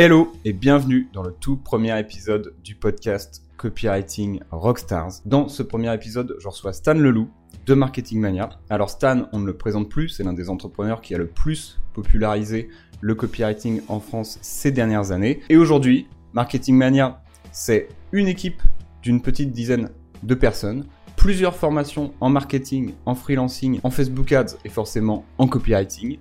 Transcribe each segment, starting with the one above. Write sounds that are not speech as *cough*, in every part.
Hello et bienvenue dans le tout premier épisode du podcast Copywriting Rockstars. Dans ce premier épisode, je reçois Stan Leloup de Marketing Mania. Alors Stan, on ne le présente plus, c'est l'un des entrepreneurs qui a le plus popularisé le copywriting en France ces dernières années. Et aujourd'hui, Marketing Mania, c'est une équipe d'une petite dizaine de personnes, plusieurs formations en marketing, en freelancing, en Facebook Ads et forcément en copywriting.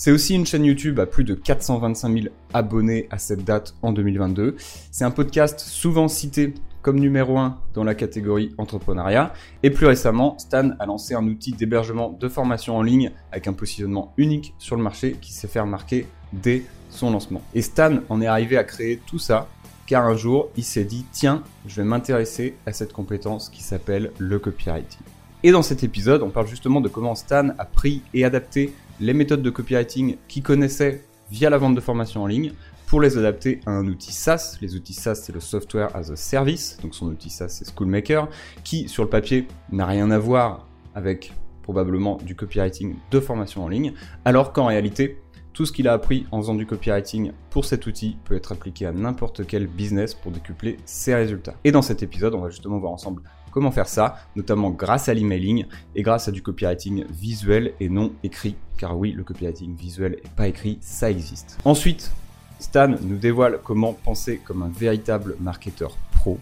C'est aussi une chaîne YouTube à plus de 425 000 abonnés à cette date en 2022. C'est un podcast souvent cité comme numéro 1 dans la catégorie entrepreneuriat. Et plus récemment, Stan a lancé un outil d'hébergement de formation en ligne avec un positionnement unique sur le marché qui s'est fait remarquer dès son lancement. Et Stan en est arrivé à créer tout ça car un jour, il s'est dit, tiens, je vais m'intéresser à cette compétence qui s'appelle le copywriting. Et dans cet épisode, on parle justement de comment Stan a pris et adapté les méthodes de copywriting qu'il connaissait via la vente de formation en ligne pour les adapter à un outil SaaS. Les outils SaaS, c'est le Software as a Service. Donc son outil SaaS, c'est Schoolmaker, qui sur le papier n'a rien à voir avec probablement du copywriting de formation en ligne, alors qu'en réalité, tout ce qu'il a appris en faisant du copywriting pour cet outil peut être appliqué à n'importe quel business pour décupler ses résultats. Et dans cet épisode, on va justement voir ensemble comment faire ça, notamment grâce à l'emailing et grâce à du copywriting visuel et non écrit. Car oui, le copywriting visuel et pas écrit, ça existe. Ensuite, Stan nous dévoile comment penser comme un véritable marketeur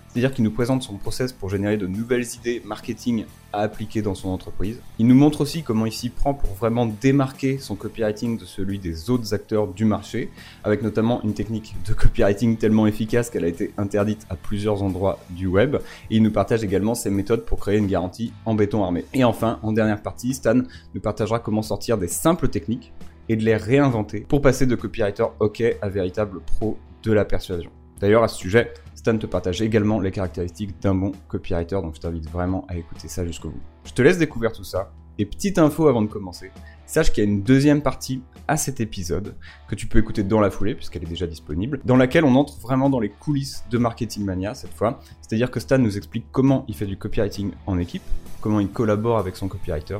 c'est-à-dire qu'il nous présente son process pour générer de nouvelles idées marketing à appliquer dans son entreprise. Il nous montre aussi comment il s'y prend pour vraiment démarquer son copywriting de celui des autres acteurs du marché, avec notamment une technique de copywriting tellement efficace qu'elle a été interdite à plusieurs endroits du web. Et il nous partage également ses méthodes pour créer une garantie en béton armé. Et enfin, en dernière partie, Stan nous partagera comment sortir des simples techniques et de les réinventer pour passer de copywriter OK à véritable pro de la persuasion. D'ailleurs, à ce sujet, Stan te partage également les caractéristiques d'un bon copywriter, donc je t'invite vraiment à écouter ça jusqu'au bout. Je te laisse découvrir tout ça. Et petite info avant de commencer, sache qu'il y a une deuxième partie à cet épisode que tu peux écouter dans la foulée puisqu'elle est déjà disponible, dans laquelle on entre vraiment dans les coulisses de Marketing Mania cette fois. C'est-à-dire que Stan nous explique comment il fait du copywriting en équipe, comment il collabore avec son copywriter,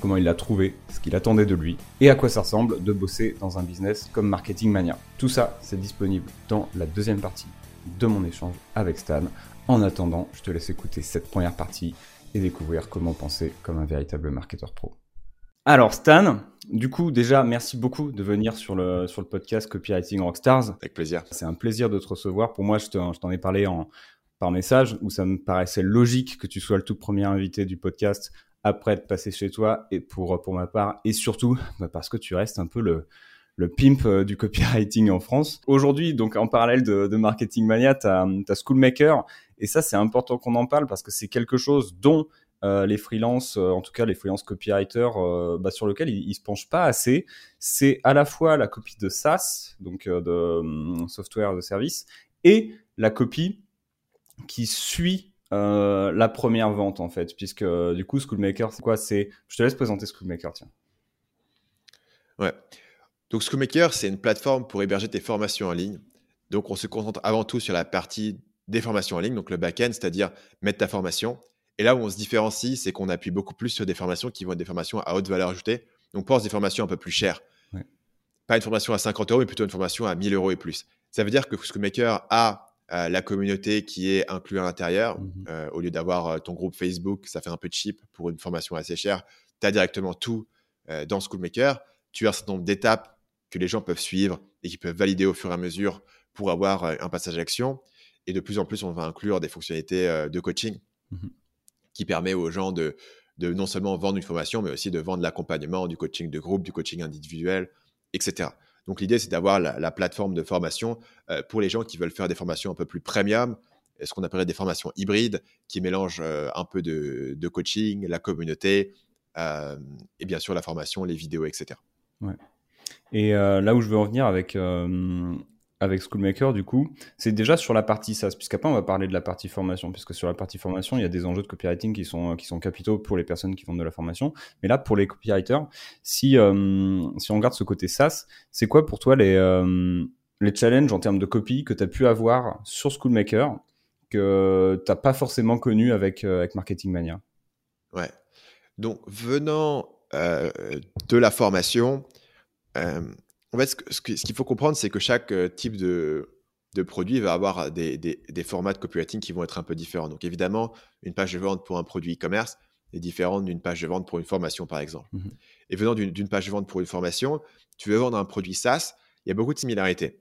comment il l'a trouvé, ce qu'il attendait de lui, et à quoi ça ressemble de bosser dans un business comme Marketing Mania. Tout ça, c'est disponible dans la deuxième partie de mon échange avec Stan. En attendant, je te laisse écouter cette première partie et découvrir comment penser comme un véritable marketeur pro. Alors Stan, du coup déjà merci beaucoup de venir sur le, sur le podcast Copywriting Rockstars. Avec plaisir. C'est un plaisir de te recevoir. Pour moi, je t'en ai parlé en, par message où ça me paraissait logique que tu sois le tout premier invité du podcast après de passer chez toi et pour, pour ma part, et surtout bah, parce que tu restes un peu le, le pimp euh, du copywriting en France. Aujourd'hui, donc en parallèle de, Marketing Mania, tu as, Schoolmaker, et ça c'est important qu'on en parle parce que c'est quelque chose dont euh, les freelances, euh, en tout cas les freelance copywriters, bah, sur lequel ils, ils, se penchent pas assez. C'est à la fois la copie de SaaS, donc de software de service, et la copie qui suit la première vente en fait, puisque du coup Schoolmaker, c'est quoi? C'est, je te laisse présenter Schoolmaker, tiens. Ouais. Donc Schoolmaker, c'est une plateforme pour héberger tes formations en ligne. Donc on se concentre avant tout sur la partie des formations en ligne, donc le back-end, c'est-à-dire mettre ta formation. Et là où on se différencie, c'est qu'on appuie beaucoup plus sur des formations qui vont être des formations à haute valeur ajoutée. Donc pense des formations un peu plus chères. Ouais. Pas une formation à 50 euros, mais plutôt une formation à 1000 euros et plus. Ça veut dire que Schoolmaker a euh, la communauté qui est inclue à l'intérieur. Mmh euh, au lieu d'avoir euh, ton groupe Facebook, ça fait un peu cheap pour une formation assez chère. Tu as directement tout dans Schoolmaker. Tu as un certain nombre d'étapes que les gens peuvent suivre et qui peuvent valider au fur et à mesure pour avoir un passage à l'action. Et de plus en plus, on va inclure des fonctionnalités de coaching mmh qui permet aux gens de, de non seulement vendre une formation, mais aussi de vendre l'accompagnement, du coaching de groupe, du coaching individuel, etc. Donc l'idée, c'est d'avoir la, plateforme de formation euh, pour les gens qui veulent faire des formations un peu plus premium, ce qu'on appellerait des formations hybrides, qui mélangent euh, un peu de, coaching, la communauté, euh, et bien sûr la formation, les vidéos, etc. Ouais. Et là où je veux en venir avec avec Schoolmaker, du coup, c'est déjà sur la partie SaaS, puisqu'après on va parler de la partie formation, puisque sur la partie formation, il y a des enjeux de copywriting qui sont, qui sont capitaux pour les personnes qui font de la formation. Mais là, pour les copywriters, si, euh, si on regarde ce côté SaaS, c'est quoi pour toi les, euh, les challenges en termes de copie que tu as pu avoir sur Schoolmaker que tu n'as pas forcément connu avec, euh, avec Marketing Mania? Ouais. Donc, venant de la formation, En fait, ce qu'il faut comprendre, c'est que chaque euh, type de, de produit va avoir des, des, formats de copywriting qui vont être un peu différents. Donc évidemment, une page de vente pour un produit e-commerce est différente d'une page de vente pour une formation, par exemple. Mmh Et venant d'une page de vente pour une formation, tu veux vendre un produit SaaS, il y a beaucoup de similarités.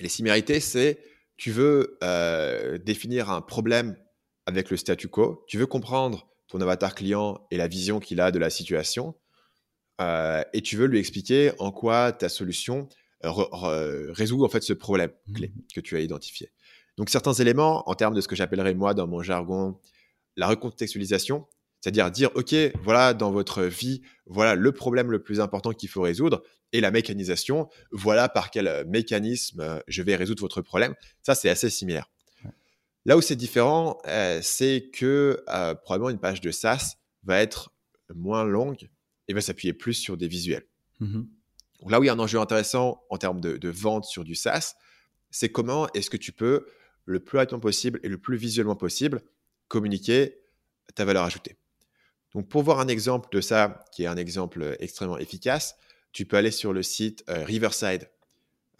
Les similarités, c'est tu veux euh, définir un problème avec le statu quo, tu veux comprendre ton avatar client et la vision qu'il a de la situation, euh, et tu veux lui expliquer en quoi ta solution résout en fait ce problème mmh clé que tu as identifié. Donc certains éléments, en termes de ce que j'appellerais moi dans mon jargon, la recontextualisation, c'est-à-dire dire, OK, voilà dans votre vie, voilà le problème le plus important qu'il faut résoudre, et la mécanisation, voilà par quel euh, mécanisme euh, je vais résoudre votre problème. Ça, c'est assez similaire. Là où c'est différent, euh, c'est que probablement une page de SaaS va être moins longue et va s'appuyer plus sur des visuels. Mmh là où il y a un enjeu intéressant en termes de, vente sur du SaaS, c'est comment est-ce que tu peux, le plus rapidement possible et le plus visuellement possible, communiquer ta valeur ajoutée. Donc, pour voir un exemple de ça, qui est un exemple extrêmement efficace, tu peux aller sur le site euh, Riverside,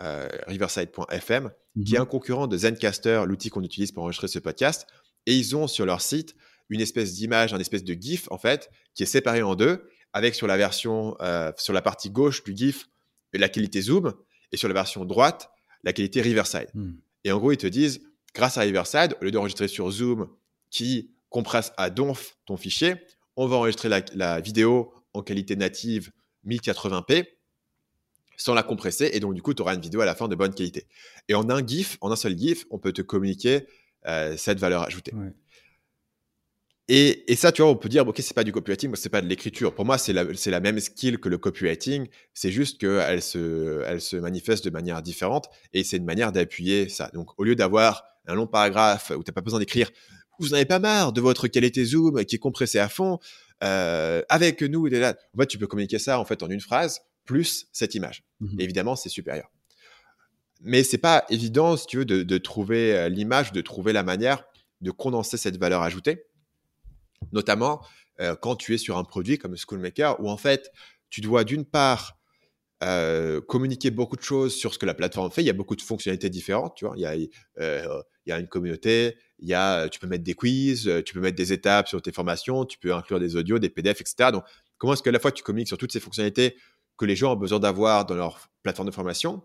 euh, riverside.fm, qui est un concurrent de Zencaster, l'outil qu'on utilise pour enregistrer ce podcast. Et ils ont sur leur site une espèce d'image, un espèce de GIF, en fait, qui est séparé en deux, avec sur la version, euh, sur la partie gauche du GIF, la qualité zoom, et sur la version droite, la qualité Riverside. Hmm. Et en gros, ils te disent, grâce à Riverside, au lieu d'enregistrer sur Zoom, qui compresse à donf ton fichier, on va enregistrer la, vidéo en qualité native 1080p sans la compresser et donc du coup tu auras une vidéo à la fin de bonne qualité. Et en un GIF, en un seul GIF, on peut te communiquer euh, cette valeur ajoutée. Et, ça, tu vois, on peut dire, ok, c'est pas du copywriting, c'est pas de l'écriture. Pour moi, c'est la, la, même skill que le copywriting. C'est juste qu'elle se, elle se manifeste de manière différente et c'est une manière d'appuyer ça. Donc, au lieu d'avoir un long paragraphe où tu n'as pas besoin d'écrire vous n'avez pas marre de votre qualité zoom qui est compressée à fond euh, avec nous et là? En fait, tu peux communiquer ça en fait en une phrase plus cette image. Mmh évidemment, c'est supérieur. Mais c'est pas évident, si tu veux, de, trouver euh, l'image, de trouver la manière de condenser cette valeur ajoutée, notamment euh, quand tu es sur un produit comme Schoolmaker, où en fait, tu dois d'une part communiquer beaucoup de choses sur ce que la plateforme fait. Il y a beaucoup de fonctionnalités différentes, tu vois. Il y a, a une communauté, il y a, tu peux mettre des quiz, tu peux mettre des étapes sur tes formations, tu peux inclure des audios, des PDF, etc. Donc, comment est-ce qu'à la fois tu communiques sur toutes ces fonctionnalités que les gens ont besoin d'avoir dans leur plateforme de formation,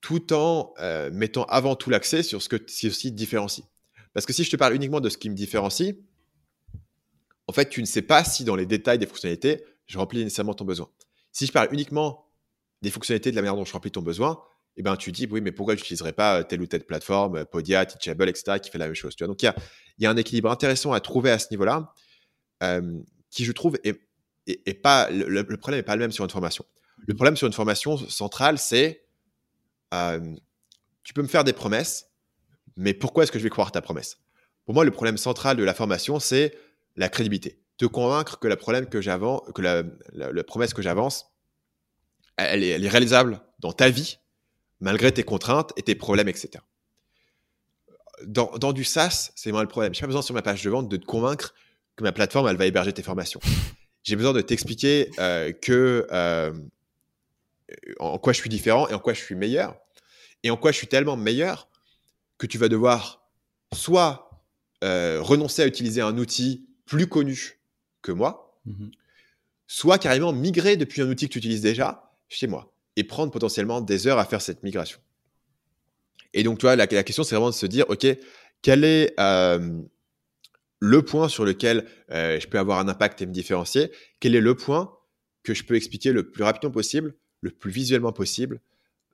tout en mettant avant tout l'accès sur ce que ceci te différencie? Parce que si je te parle uniquement de ce qui me différencie, en fait, tu ne sais pas si dans les détails des fonctionnalités, je remplis nécessairement ton besoin. Si je parle uniquement des fonctionnalités de la manière dont je remplis ton besoin, eh ben, tu dis, oui, mais pourquoi je n'utiliserais pas euh, telle ou telle plateforme, euh, Podia, Teachable, etc., qui fait la même chose. Tu vois Donc, il y a, un équilibre intéressant à trouver à ce niveau-là, euh, qui, je trouve, est, pas, le, problème n'est pas le même sur une formation. Le problème sur une formation centrale, c'est tu peux me faire des promesses, mais pourquoi est-ce que je vais croire ta promesse? Pour moi, le problème central de la formation, c'est la crédibilité. Te convaincre que la, problème que que la, promesse que j'avance, elle est réalisable dans ta vie malgré tes contraintes et tes problèmes, etc. Dans, du SaaS, c'est moins le problème. Je n'ai pas besoin sur ma page de vente de te convaincre que ma plateforme, elle va héberger tes formations. J'ai besoin de t'expliquer euh, que euh, en quoi je suis différent et en quoi je suis meilleur. Et en quoi je suis tellement meilleur que tu vas devoir soit euh, renoncer à utiliser un outil plus connu que moi, mmh soit carrément migrer depuis un outil que tu utilises déjà chez moi et prendre potentiellement des heures à faire cette migration. Et donc, tu vois, la, question, c'est vraiment de se dire, OK, quel est euh, le point sur lequel euh, je peux avoir un impact et me différencier? Quel est le point que je peux expliquer le plus rapidement possible, le plus visuellement possible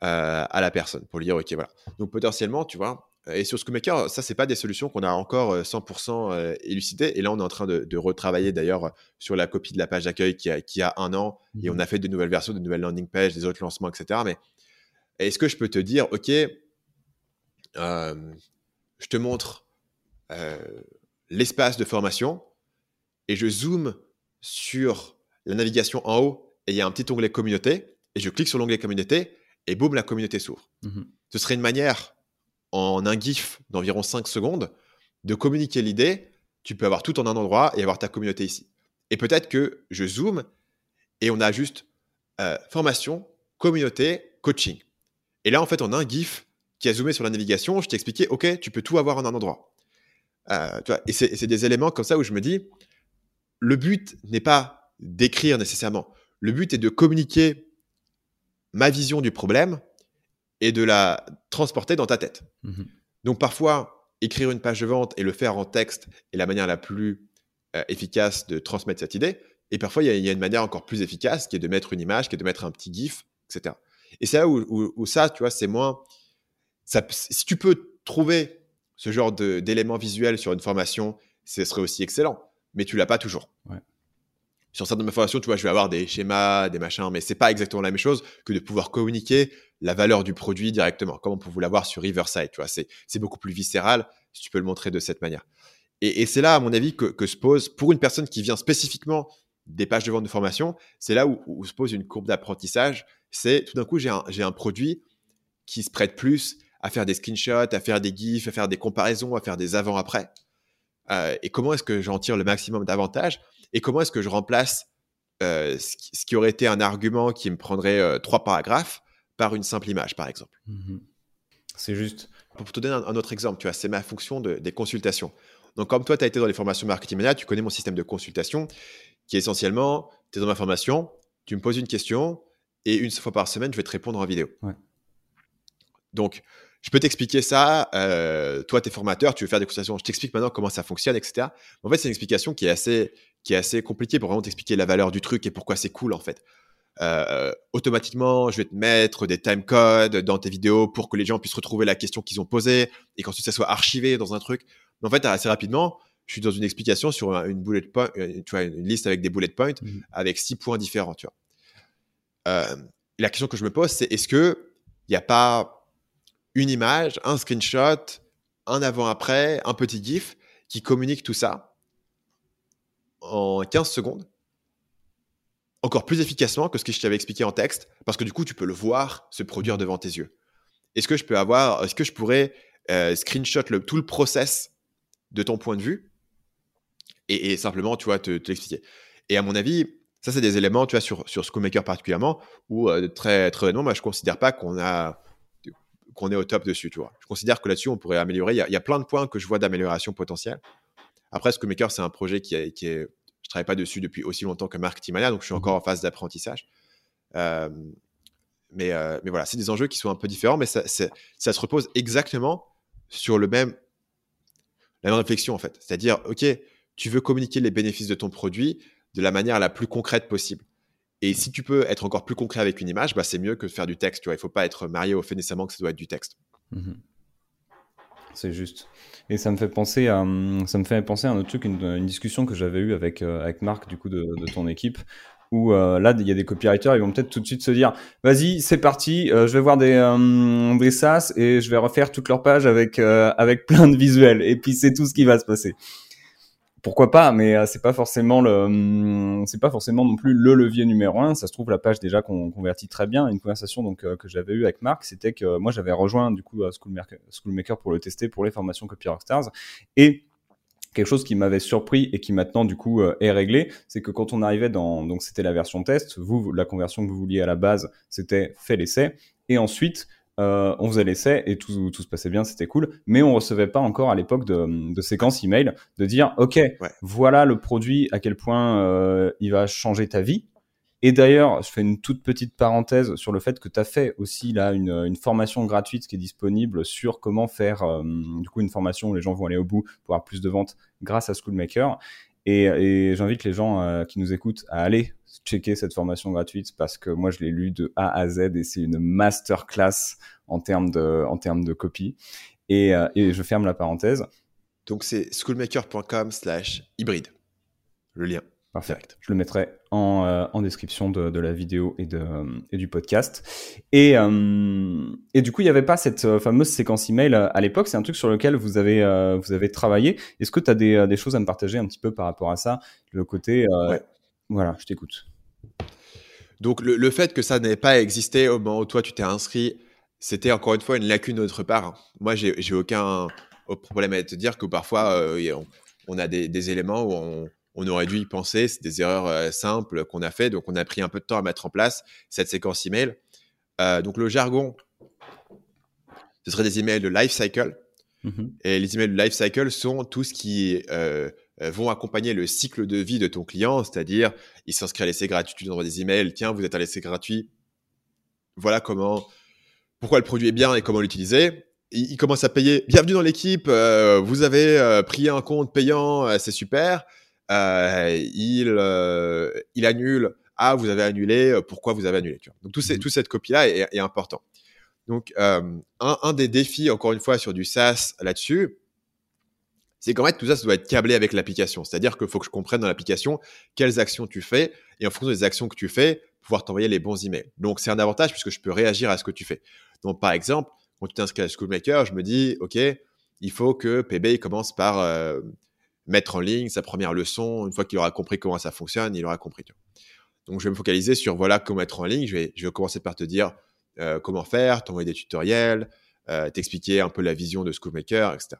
euh, à la personne pour lui dire, OK, voilà. Donc, potentiellement, tu vois, et sur SchoolMaker, ça, c'est pas des solutions qu'on a encore 100% euh, euh, élucidées. Et là, on est en train de, retravailler d'ailleurs sur la copie de la page d'accueil qui a, qui a un an. Et on mmh a fait de nouvelles versions, de nouvelles landing pages, des autres lancements, etc. Mais est-ce que je peux te dire, OK, euh, je te montre l'espace de formation et je zoome sur la navigation en haut et il y a un petit onglet communauté et je clique sur l'onglet communauté et boum, la communauté s'ouvre. Mmh Ce serait une manière en un GIF d'environ 5 secondes, de communiquer l'idée, tu peux avoir tout en un endroit et avoir ta communauté ici. Et peut-être que je zoome et on a juste formation, communauté, coaching. Et là, en fait, on a un GIF qui a zoomé sur la navigation. Je t'ai expliqué, OK, tu peux tout avoir en un endroit. vois, et c'est des éléments comme ça où je me dis, le but n'est pas d'écrire nécessairement. Le but est de communiquer ma vision du problème et de la transporter dans ta tête. Mmh Donc parfois, écrire une page de vente et le faire en texte est la manière la plus euh, efficace de transmettre cette idée. Et parfois, il y, a une manière encore plus efficace qui est de mettre une image, qui est de mettre un petit GIF, etc. Et c'est là où, ça, tu vois, c'est moins. Ça, si tu peux trouver ce genre d'éléments visuels sur une formation, ce serait aussi excellent. Mais tu l'as pas toujours. Ouais sur certaines formations, tu vois, je vais avoir des schémas, des machins, mais c'est pas exactement la même chose que de pouvoir communiquer la valeur du produit directement, comme on peut vous l'avoir sur Riverside, tu vois. C'est, beaucoup plus viscéral si tu peux le montrer de cette manière. Et, c'est là, à mon avis, que, se pose, pour une personne qui vient spécifiquement des pages de vente de formation, c'est là où, se pose une courbe d'apprentissage. C'est tout d'un coup, j'ai un, un produit qui se prête plus à faire des screenshots, à faire des gifs, à faire des comparaisons, à faire des avant-après. Euh, et comment est-ce que j'en tire le maximum d'avantages? Et comment est-ce que je remplace euh, ce, qui, aurait été un argument qui me prendrait euh, trois paragraphes par une simple image, par exemple? Mmh c'est juste. Pour te donner un, autre exemple, tu vois, c'est ma fonction de, des consultations. Donc, comme toi, tu as été dans les formations marketing mania, tu connais mon système de consultation qui est essentiellement, tu es dans ma formation, tu me poses une question et une fois par semaine, je vais te répondre en vidéo. Donc, je peux t'expliquer ça. Euh, toi, tu es formateur, tu veux faire des consultations. Je t'explique maintenant comment ça fonctionne, etc. En fait, c'est une explication qui est assez, qui est assez compliquée pour vraiment t'expliquer la valeur du truc et pourquoi c'est cool, en fait. Euh, automatiquement, je vais te mettre des time codes dans tes vidéos pour que les gens puissent retrouver la question qu'ils ont posée et qu'ensuite ça soit archivé dans un truc. Mais en fait, assez rapidement, je suis dans une explication sur une bullet point, euh, tu vois, une liste avec des bullet points mmh. avec six points différents, tu vois. la question que je me pose, c'est est-ce que il n'y a pas une image, un screenshot, un avant-après, un petit GIF qui communique tout ça en 15 secondes, encore plus efficacement que ce que je t'avais expliqué en texte, parce que du coup, tu peux le voir se produire devant tes yeux. Est-ce que je peux avoir, est-ce que je pourrais euh, screenshot le, tout le process de ton point de vue et, simplement, tu vois, te, l'expliquer? Et à mon avis, ça, c'est des éléments, tu vois, sur, sur Schoolmaker particulièrement, où euh, très, très honnêtement, moi, je considère pas qu'on a qu'on est au top dessus, tu vois. Je considère que là-dessus, on pourrait améliorer. Il y, a, plein de points que je vois d'amélioration potentielle. Après, Schoolmaker, c'est un projet qui, est, qui est, je travaille pas dessus depuis aussi longtemps que Marketing Mania, donc je suis encore en phase d'apprentissage. Euh, mais, euh, mais voilà, c'est des enjeux qui sont un peu différents, mais ça, ça se repose exactement sur le même, la même réflexion, en fait. C'est-à-dire, OK, tu veux communiquer les bénéfices de ton produit de la manière la plus concrète possible. Et si tu peux être encore plus concret avec une image, bah, c'est mieux que de faire du texte. Tu vois, il faut pas être marié au fait nécessairement que ça doit être du texte. Mhm. C'est juste. Et ça me fait penser à, ça me fait penser à un autre truc, une, discussion que j'avais eue avec, euh, avec Marc, du coup, de, ton équipe, où euh, là, il y a des copywriters, ils vont peut-être tout de suite se dire, vas-y, c'est parti, euh, je vais voir des, des SaaS et je vais refaire toute leur page avec, avec plein de visuels. Et puis, c'est tout ce qui va se passer pourquoi pas, mais euh, c'est pas forcément le, hum, c'est pas forcément non plus le levier numéro un. Ça se trouve la page déjà qu'on convertit très bien. Une conversation donc euh, que j'avais eue avec Marc, c'était que moi j'avais rejoint du coup Schoolmaker, Schoolmaker pour le tester pour les formations Copy Rockstars et quelque chose qui m'avait surpris et qui maintenant du coup euh, est réglé, c'est que quand on arrivait dans donc c'était la version test, vous la conversion que vous vouliez à la base, c'était fait l'essai et ensuite euh, on faisait l'essai et tout, tout, se passait bien, c'était cool, mais on recevait pas encore à l'époque de, de séquence email de dire ok, voilà le produit, à quel point euh, il va changer ta vie. Et d'ailleurs, je fais une toute petite parenthèse sur le fait que tu as fait aussi là une, une, formation gratuite qui est disponible sur comment faire euh, du coup une formation où les gens vont aller au bout pour avoir plus de ventes grâce à Schoolmaker. Et, j'invite les gens euh, qui nous écoutent à aller checker cette formation gratuite parce que moi, je l'ai lu de A à Z et c'est une masterclass en termes de, en termes de copie. Et, euh, et je ferme la parenthèse. Donc, c'est schoolmaker.com slash hybride. Le lien. Parfait. Je le mettrai en, euh, en description de, de, la vidéo et, de, et du podcast. Et, euh, et du coup, il n'y avait pas cette euh, fameuse séquence email à l'époque. C'est un truc sur lequel vous avez, vous avez travaillé. Est-ce que tu as des, des, choses à me partager un petit peu par rapport à ça? Le côté. Voilà, je t'écoute. Donc, le, le, fait que ça n'ait pas existé au moment où toi tu t'es inscrit, c'était encore une fois une lacune de notre part. Moi, j'ai aucun problème à te dire que parfois, on, on, a des, des éléments où on on aurait dû y penser. C'est des erreurs simples qu'on a fait. Donc, on a pris un peu de temps à mettre en place cette séquence email. donc, le jargon, ce serait des emails de life cycle. Mhm. Et les emails de life cycle sont tout ce qui vont accompagner le cycle de vie de ton client, c'est-à-dire il s'inscrit à l'essai gratuit, tu lui envoies des emails, tiens, vous êtes à l'essai gratuit, voilà comment, pourquoi le produit est bien et comment l'utiliser. Il, commence à payer, bienvenue dans l'équipe, euh, vous avez euh, pris un compte payant, euh, c'est super. Il, il annule, ah, vous avez annulé, pourquoi vous avez annulé? Tu vois. Donc tout, mmh. toute cette copie-là est, est, important. Donc un, un, des défis, encore une fois, sur du SaaS là-dessus, c'est qu'en fait, tout ça, ça doit être câblé avec l'application. C'est-à-dire qu'il faut que je comprenne dans l'application quelles actions tu fais et en fonction des actions que tu fais, pouvoir t'envoyer les bons emails. Donc, c'est un avantage puisque je peux réagir à ce que tu fais. Donc, par exemple, quand tu t'inscris à Schoolmaker, je me dis, OK, il faut que PB commence par euh, mettre en ligne sa première leçon. Une fois qu'il aura compris comment ça fonctionne, il aura compris. Donc, je vais me focaliser sur voilà comment mettre en ligne. Je vais, je vais commencer par te dire euh, comment faire, t'envoyer des tutoriels, euh, t'expliquer un peu la vision de Schoolmaker, etc.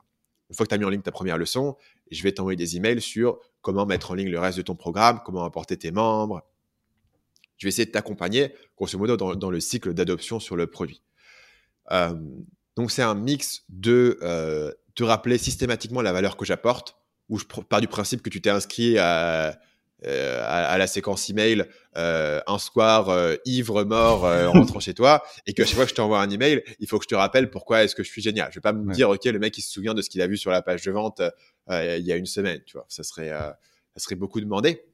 Une fois que tu as mis en ligne ta première leçon, je vais t'envoyer des emails sur comment mettre en ligne le reste de ton programme, comment apporter tes membres, je vais essayer de t'accompagner, grosso modo, dans, le cycle d'adoption sur le produit. Euh, donc, c'est un mix de te rappeler systématiquement la valeur que j'apporte, où je pars du principe que tu t'es inscrit à, euh, à, la séquence email un soir ivre mort en rentrant chez toi et que chaque fois que je t'envoie un email il faut que je te rappelle pourquoi est-ce que je suis génial je vais pas me dire ok le mec il se souvient de ce qu'il a vu sur la page de vente il y a une semaine tu vois ça serait ça serait beaucoup demandé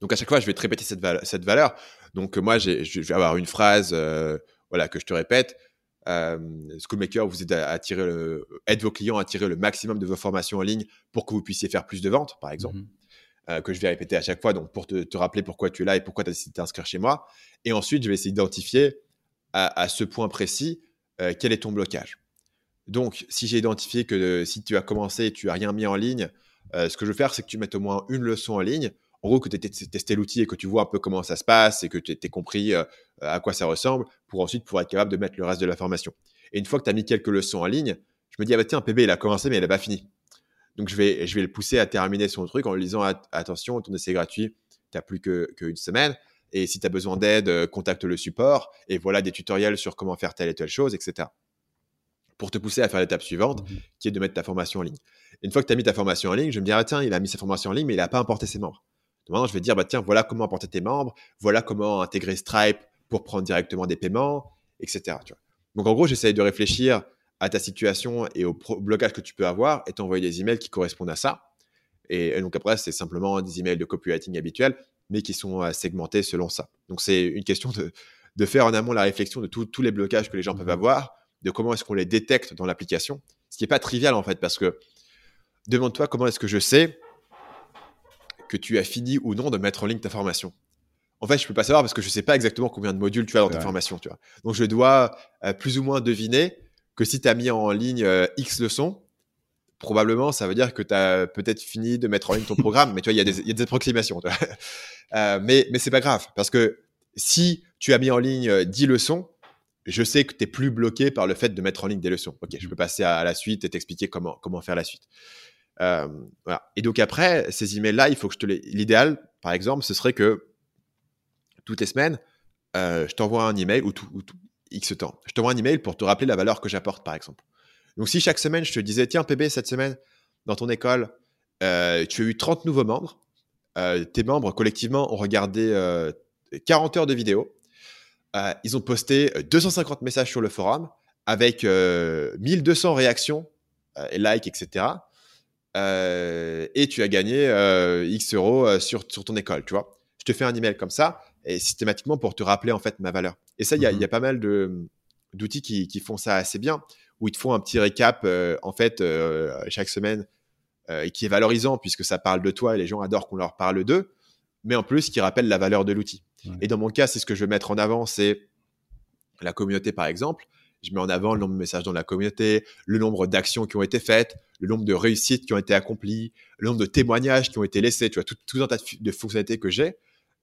donc à chaque fois, je vais te répéter cette, cette valeur. Donc moi, je vais avoir une phrase euh, voilà, que je te répète. Euh, Schoolmaker vous aide à, attirer le, aide vos clients à tirer le maximum de vos formations en ligne pour que vous puissiez faire plus de ventes, par exemple. Mhm. Euh, que je vais répéter à chaque fois, donc pour te, te rappeler pourquoi tu es là et pourquoi tu as décidé de t'inscrire chez moi. Et ensuite, je vais essayer d'identifier à, à, ce point précis euh, quel est ton blocage. Donc, si j'ai identifié que si tu as commencé et tu n'as rien mis en ligne, ce que je veux faire, c'est que tu mettes au moins une leçon en ligne en gros, que tu aies testé l'outil et que tu vois un peu comment ça se passe et que tu aies compris euh, à quoi ça ressemble pour ensuite pouvoir être capable de mettre le reste de la formation. Et une fois que tu as mis quelques leçons en ligne, je me dis, ah bah tiens, PB, il a commencé, mais il n'a pas fini. Donc, je vais, je vais le pousser à terminer son truc en lui disant, attention, ton essai gratuit, tu n'as plus qu'une semaine. Et si tu as besoin d'aide, euh, contacte le support. Et voilà des tutoriels sur comment faire telle et telle chose, etc. Pour te pousser à faire l'étape suivante, mmh qui est de mettre ta formation en ligne. une fois que tu as mis ta formation en ligne, je me dis, ah tiens, il a mis sa formation en ligne, mais il n'a pas importé ses membres. Maintenant, je vais dire, bah, tiens, voilà comment apporter tes membres, voilà comment intégrer Stripe pour prendre directement des paiements, etc. Donc, en gros, j'essaye de réfléchir à ta situation et au blocage que tu peux avoir et t'envoyer des emails qui correspondent à ça. Et, donc, après, c'est simplement des emails de copywriting habituels, mais qui sont euh, segmentés selon ça. Donc, c'est une question de, de, faire en amont la réflexion de tous les blocages que les gens peuvent mmh avoir, de comment est-ce qu'on les détecte dans l'application, ce qui n'est pas trivial en fait, parce que demande-toi comment est-ce que je sais que tu as fini ou non de mettre en ligne ta formation. En fait, je peux pas savoir parce que je sais pas exactement combien de modules tu as dans ta formation, tu vois. Donc, je dois euh, plus ou moins deviner que si tu as mis en ligne euh, X leçons, probablement, ça veut dire que tu as peut-être fini de mettre en ligne ton *laughs* programme. mais tu vois, il y, a des approximations. *laughs* euh, mais mais c'est pas grave parce que si tu as mis en ligne 10 euh, leçons, je sais que tu es plus bloqué par le fait de mettre en ligne des leçons. Ok, je peux passer à, à la suite et t'expliquer comment, comment faire la suite. Euh. Et donc après, ces emails-là, il faut que je te les... L'idéal, par exemple, ce serait que toutes les semaines, euh, je t'envoie un email ou tout, ou tout, X temps. Je t'envoie un email pour te rappeler la valeur que j'apporte, par exemple. Donc si chaque semaine, je te disais, tiens, PB, cette semaine, dans ton école, euh, tu as eu 30 nouveaux membres. Tes membres, collectivement, ont regardé 40 heures de vidéos. ils ont posté 250 messages sur le forum avec 1200 réactions et likes, etc. Euh, et tu as gagné euh, X euros euh, sur, sur ton école, tu vois. Je te fais un email comme ça, et systématiquement pour te rappeler en fait ma valeur. Et ça, il y, a mmh pas mal d'outils qui, qui, font ça assez bien, où ils te font un petit récap en fait chaque semaine, et qui est valorisant puisque ça parle de toi et les gens adorent qu'on leur parle d'eux, mais en plus qui rappelle la valeur de l'outil. Et dans mon cas, c'est ce que je veux mettre en avant, c'est la communauté par exemple je mets en avant le nombre de messages dans la communauté, le nombre d'actions qui ont été faites, le nombre de réussites qui ont été accomplies, le nombre de témoignages qui ont été laissés, tu vois, tout, tout un tas de, fonctionnalités que j'ai.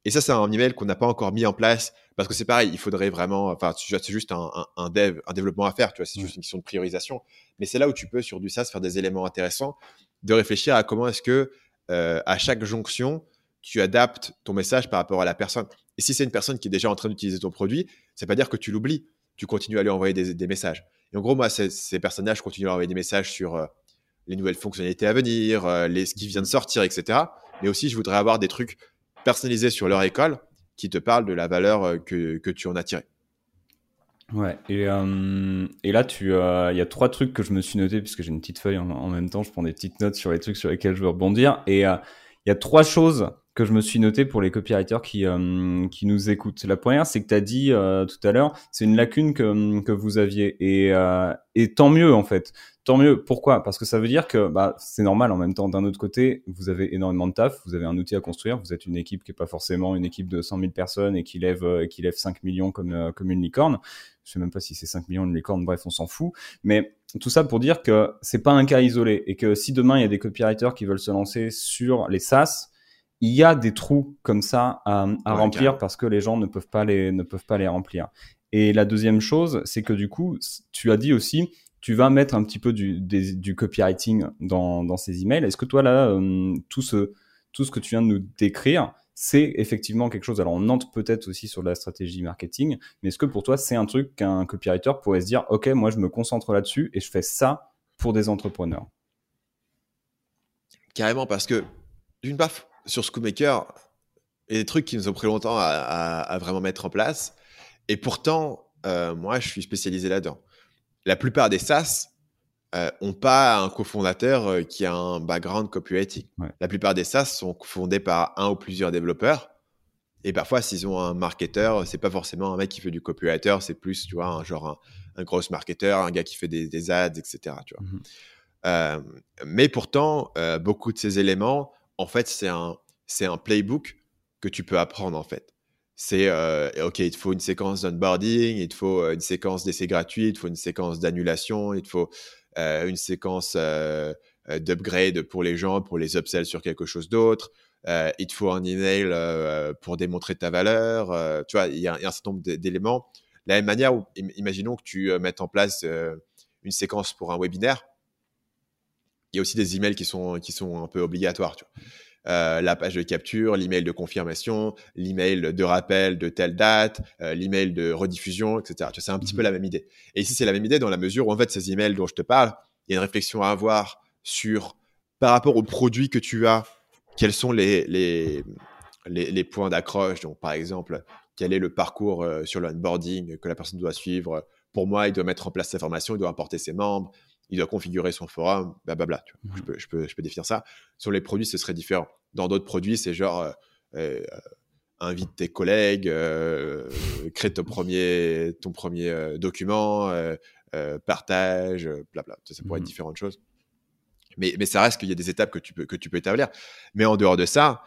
Et ça, c'est un email qu'on n'a pas encore mis en place parce que c'est pareil, il faudrait vraiment, enfin, c'est juste un, un, dev, un développement à faire, tu vois, c'est juste une question de priorisation. Mais c'est là où tu peux, sur du SaaS, faire des éléments intéressants, de réfléchir à comment est-ce que à chaque jonction, tu adaptes ton message par rapport à la personne. Et si c'est une personne qui est déjà en train d'utiliser ton produit, c'est pas dire que tu l'oublies. Tu continues à lui envoyer des, messages. Et en gros, moi, ces, personnages continuent à envoyer des messages sur euh, les nouvelles fonctionnalités à venir, euh, les, ce qui vient de sortir, etc. Mais aussi, je voudrais avoir des trucs personnalisés sur leur école qui te parlent de la valeur euh, que, que tu en as tirée. Ouais, et, et là, il y a trois trucs que je me suis noté, puisque j'ai une petite feuille en, en, même temps, je prends des petites notes sur les trucs sur lesquels je veux rebondir. Et il y a trois choses que je me suis noté pour les copywriters qui, euh, qui nous écoutent. La première, c'est que tu as dit euh, tout à l'heure, c'est une lacune que, que vous aviez. Et, euh, et tant mieux, en fait. Tant mieux. Pourquoi? Parce que ça veut dire que bah, c'est normal en même temps. D'un autre côté, vous avez énormément de taf, vous avez un outil à construire, vous êtes une équipe qui est pas forcément une équipe de 100 000 personnes et qui lève, qui lève 5 millions comme, comme une licorne. Je sais même pas si c'est 5 millions une licorne, bref, on s'en fout. Mais tout ça pour dire que c'est pas un cas isolé et que si demain il y a des copywriters qui veulent se lancer sur les SaaS, il y a des trous comme ça à, remplir parce que les gens ne peuvent pas les ne peuvent pas les remplir. Et la deuxième chose, c'est que du coup, tu as dit aussi, tu vas mettre un petit peu du, du copywriting dans, dans ces emails. Est-ce que toi là, euh, tout ce tout ce que tu viens de nous décrire, c'est effectivement quelque chose. Alors on entre peut-être aussi sur la stratégie marketing, mais est-ce que pour toi c'est un truc qu'un copywriter pourrait se dire, ok, moi je me concentre là-dessus et je fais ça pour des entrepreneurs. Carrément, parce que d'une part, sur Schoolmaker, il y a des trucs qui nous ont pris longtemps à, vraiment mettre en place. Et pourtant, euh, moi, je suis spécialisé là-dedans. La plupart des SaaS n'ont euh, pas un cofondateur euh, qui a un background copywriting. La plupart des SaaS sont fondés par un ou plusieurs développeurs. Et parfois, s'ils ont un marketeur, c'est pas forcément un mec qui fait du copywriter, c'est plus, tu vois, un genre un, gros marketeur, un gars qui fait des, ads, etc. Tu vois. Mmh mais pourtant, beaucoup de ces éléments en fait, c'est un, c'est un playbook que tu peux apprendre, en fait. C'est, euh, OK, il te faut une séquence d'onboarding, il te faut euh, une séquence d'essai gratuit, il te faut une séquence d'annulation, il te faut euh, une séquence d'upgrade pour les gens, pour les upsells sur quelque chose d'autre. il te faut un email pour démontrer ta valeur. tu vois, il y, a un certain nombre d'éléments. La même manière, imaginons que tu mettes en place une séquence pour un webinaire il y a aussi des emails qui sont, qui sont un peu obligatoires. Tu vois. Euh, la page de capture, l'email de confirmation, l'email de rappel de telle date, euh, l'email de rediffusion, etc. Tu c'est un petit peu mmh la même idée. Et ici, c'est la même idée dans la mesure où, en fait, ces emails dont je te parle, il y a une réflexion à avoir sur, par rapport aux produits que tu as, quels sont les, les, les, points d'accroche. Donc, par exemple, quel est le parcours euh, sur l'onboarding que la personne doit suivre? Pour moi, il doit mettre en place sa formation, il doit apporter ses membres, il doit configurer son forum, blablabla. Tu vois. je, peux, je, peux, je, peux, définir ça. Sur les produits, ce serait différent. Dans d'autres produits, c'est genre euh, euh, invite tes collègues, euh, crée ton premier, ton premier document, partage, blabla. Ça, ça pourrait être mhm. différentes choses. Mais, mais ça reste qu'il y a des étapes que tu peux, que tu peux établir. Mais en dehors de ça,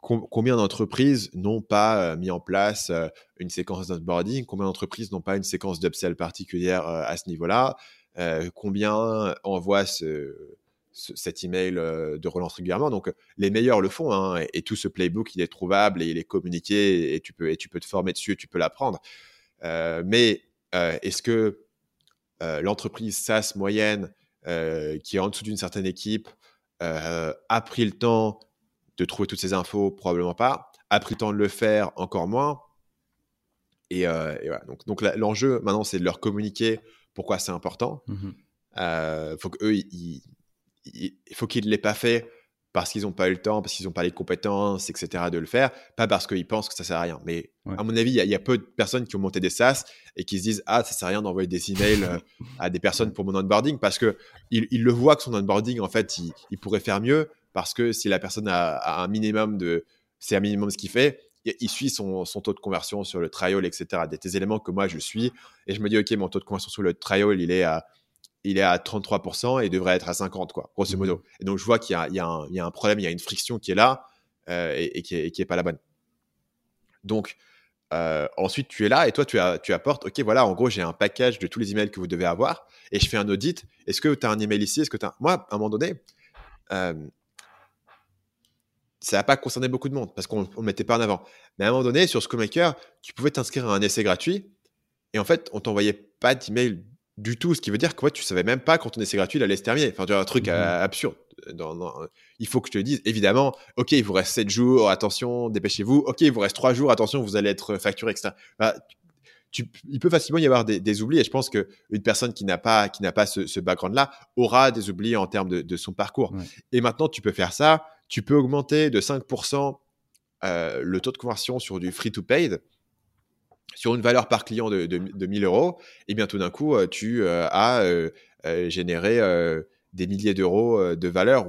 combien d'entreprises n'ont pas mis en place une séquence d'onboarding? Combien d'entreprises n'ont pas une séquence d'upsell particulière à ce niveau-là? Combien envoient ce, cet email euh, de relance régulièrement. Donc, les meilleurs le font, hein, et, tout ce playbook, il est trouvable et il est communiqué, et tu peux, et tu peux te former dessus, tu peux l'apprendre. Euh, mais est-ce que l'entreprise SaaS moyenne qui est en dessous d'une certaine équipe a pris le temps de trouver toutes ces infos? Probablement pas. A pris le temps de le faire Encore moins. Et, voilà. Donc l'enjeu maintenant, c'est de leur communiquer pourquoi c'est important. Mmh euh, faut qu'eux, il, faut qu'ils ne l'aient pas fait parce qu'ils n'ont pas eu le temps, parce qu'ils n'ont pas les compétences, etc. de le faire, pas parce qu'ils pensent que ça sert à rien. Mais à mon avis, il y, a peu de personnes qui ont monté des SaaS et qui se disent ah ça sert à rien d'envoyer des emails euh, *laughs* à des personnes pour mon onboarding parce que il, le voit que son onboarding en fait il, pourrait faire mieux parce que si la personne a, a un minimum de c'est un minimum ce qu'il fait, il suit son, taux de conversion sur le trial, etc. Des, éléments que moi je suis. Et je me dis, OK, mon taux de conversion sur le trial, il est à, il est à 33% et il devrait être à 50%, quoi, grosso modo. Mmh. Et donc, je vois qu'il y, y, a un problème, il y a une friction qui est là euh, et, qui n'est est pas la bonne. Donc, euh, ensuite, tu es là et toi, tu, as, tu apportes, OK, voilà, en gros, j'ai un package de tous les emails que vous devez avoir et je fais un audit. Est-ce que tu as un email ici? Est-ce que tu Moi, à un moment donné, euh, ça n'a pas concerné beaucoup de monde parce qu'on ne le mettait pas en avant. Mais à un moment donné, sur Schoolmaker, tu pouvais t'inscrire à un essai gratuit et en fait, on t'envoyait pas d'email du tout, ce qui veut dire que ouais, tu savais même pas quand ton essai gratuit il allait se terminer. Enfin, tu as un truc mmh absurde. il faut que je te dise, évidemment, OK, il vous reste 7 jours, attention, dépêchez-vous. OK, il vous reste 3 jours, attention, vous allez être facturé, etc. Bah, il peut facilement y avoir des, oublis et je pense qu'une personne qui n'a pas, qui n'a pas ce, background-là aura des oublis en termes de, son parcours. Et maintenant, tu peux faire ça, tu peux augmenter de 5% euh, le taux de conversion sur du free-to-paid sur une valeur par client de, de, 1000 euros, et bien tout d'un coup, euh, tu euh, as généré des milliers d'euros de valeur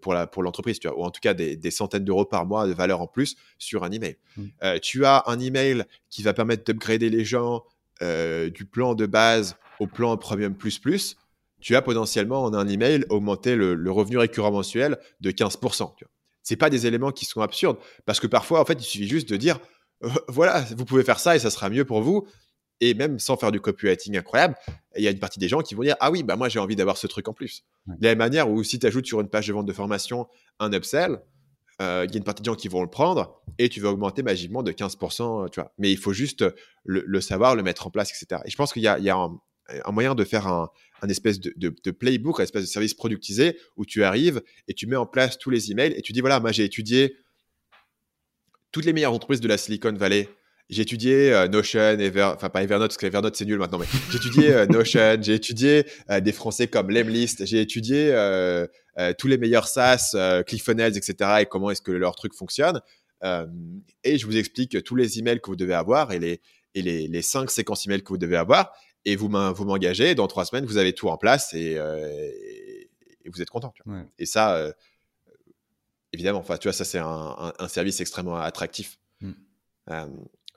pour, la, pour l'entreprise, tu vois, ou en tout cas des, centaines d'euros par mois de valeur en plus sur un email. Mmh. Euh, tu as un email qui va permettre d'upgrader les gens euh, du plan de base au plan premium plus plus. Tu as potentiellement en un email augmenté le, revenu récurrent mensuel de 15%. Ce pas des éléments qui sont absurdes parce que parfois, en fait, il suffit juste de dire euh, voilà, vous pouvez faire ça et ça sera mieux pour vous et même sans faire du copywriting incroyable, il y a une partie des gens qui vont dire Ah oui, bah moi j'ai envie d'avoir ce truc en plus. De la même manière où si tu ajoutes sur une page de vente de formation un upsell, euh, il y a une partie de gens qui vont le prendre et tu vas augmenter magiquement de 15%, tu vois. Mais il faut juste le, savoir, le mettre en place, etc. Et je pense qu'il y a, un, moyen de faire un, espèce de, de, playbook, un espèce de service productisé où tu arrives et tu mets en place tous les emails et tu dis voilà, moi j'ai étudié toutes les meilleures entreprises de la Silicon Valley j'ai étudié euh, Notion, Ever, enfin pas Evernote parce que Evernote c'est nul maintenant, mais j'ai étudié euh, *laughs* Notion, j'ai étudié euh, des Français comme Lemlist, j'ai étudié tous les meilleurs SaaS, ClickFunnels, etc. et comment est-ce que leur truc fonctionne. et je vous explique tous les emails que vous devez avoir et les et les, les cinq séquences emails que vous devez avoir et vous m'engagez. Dans trois semaines, vous avez tout en place et, et, vous êtes content. Et ça, évidemment, enfin tu vois, ça c'est un, un, service extrêmement attractif. Mm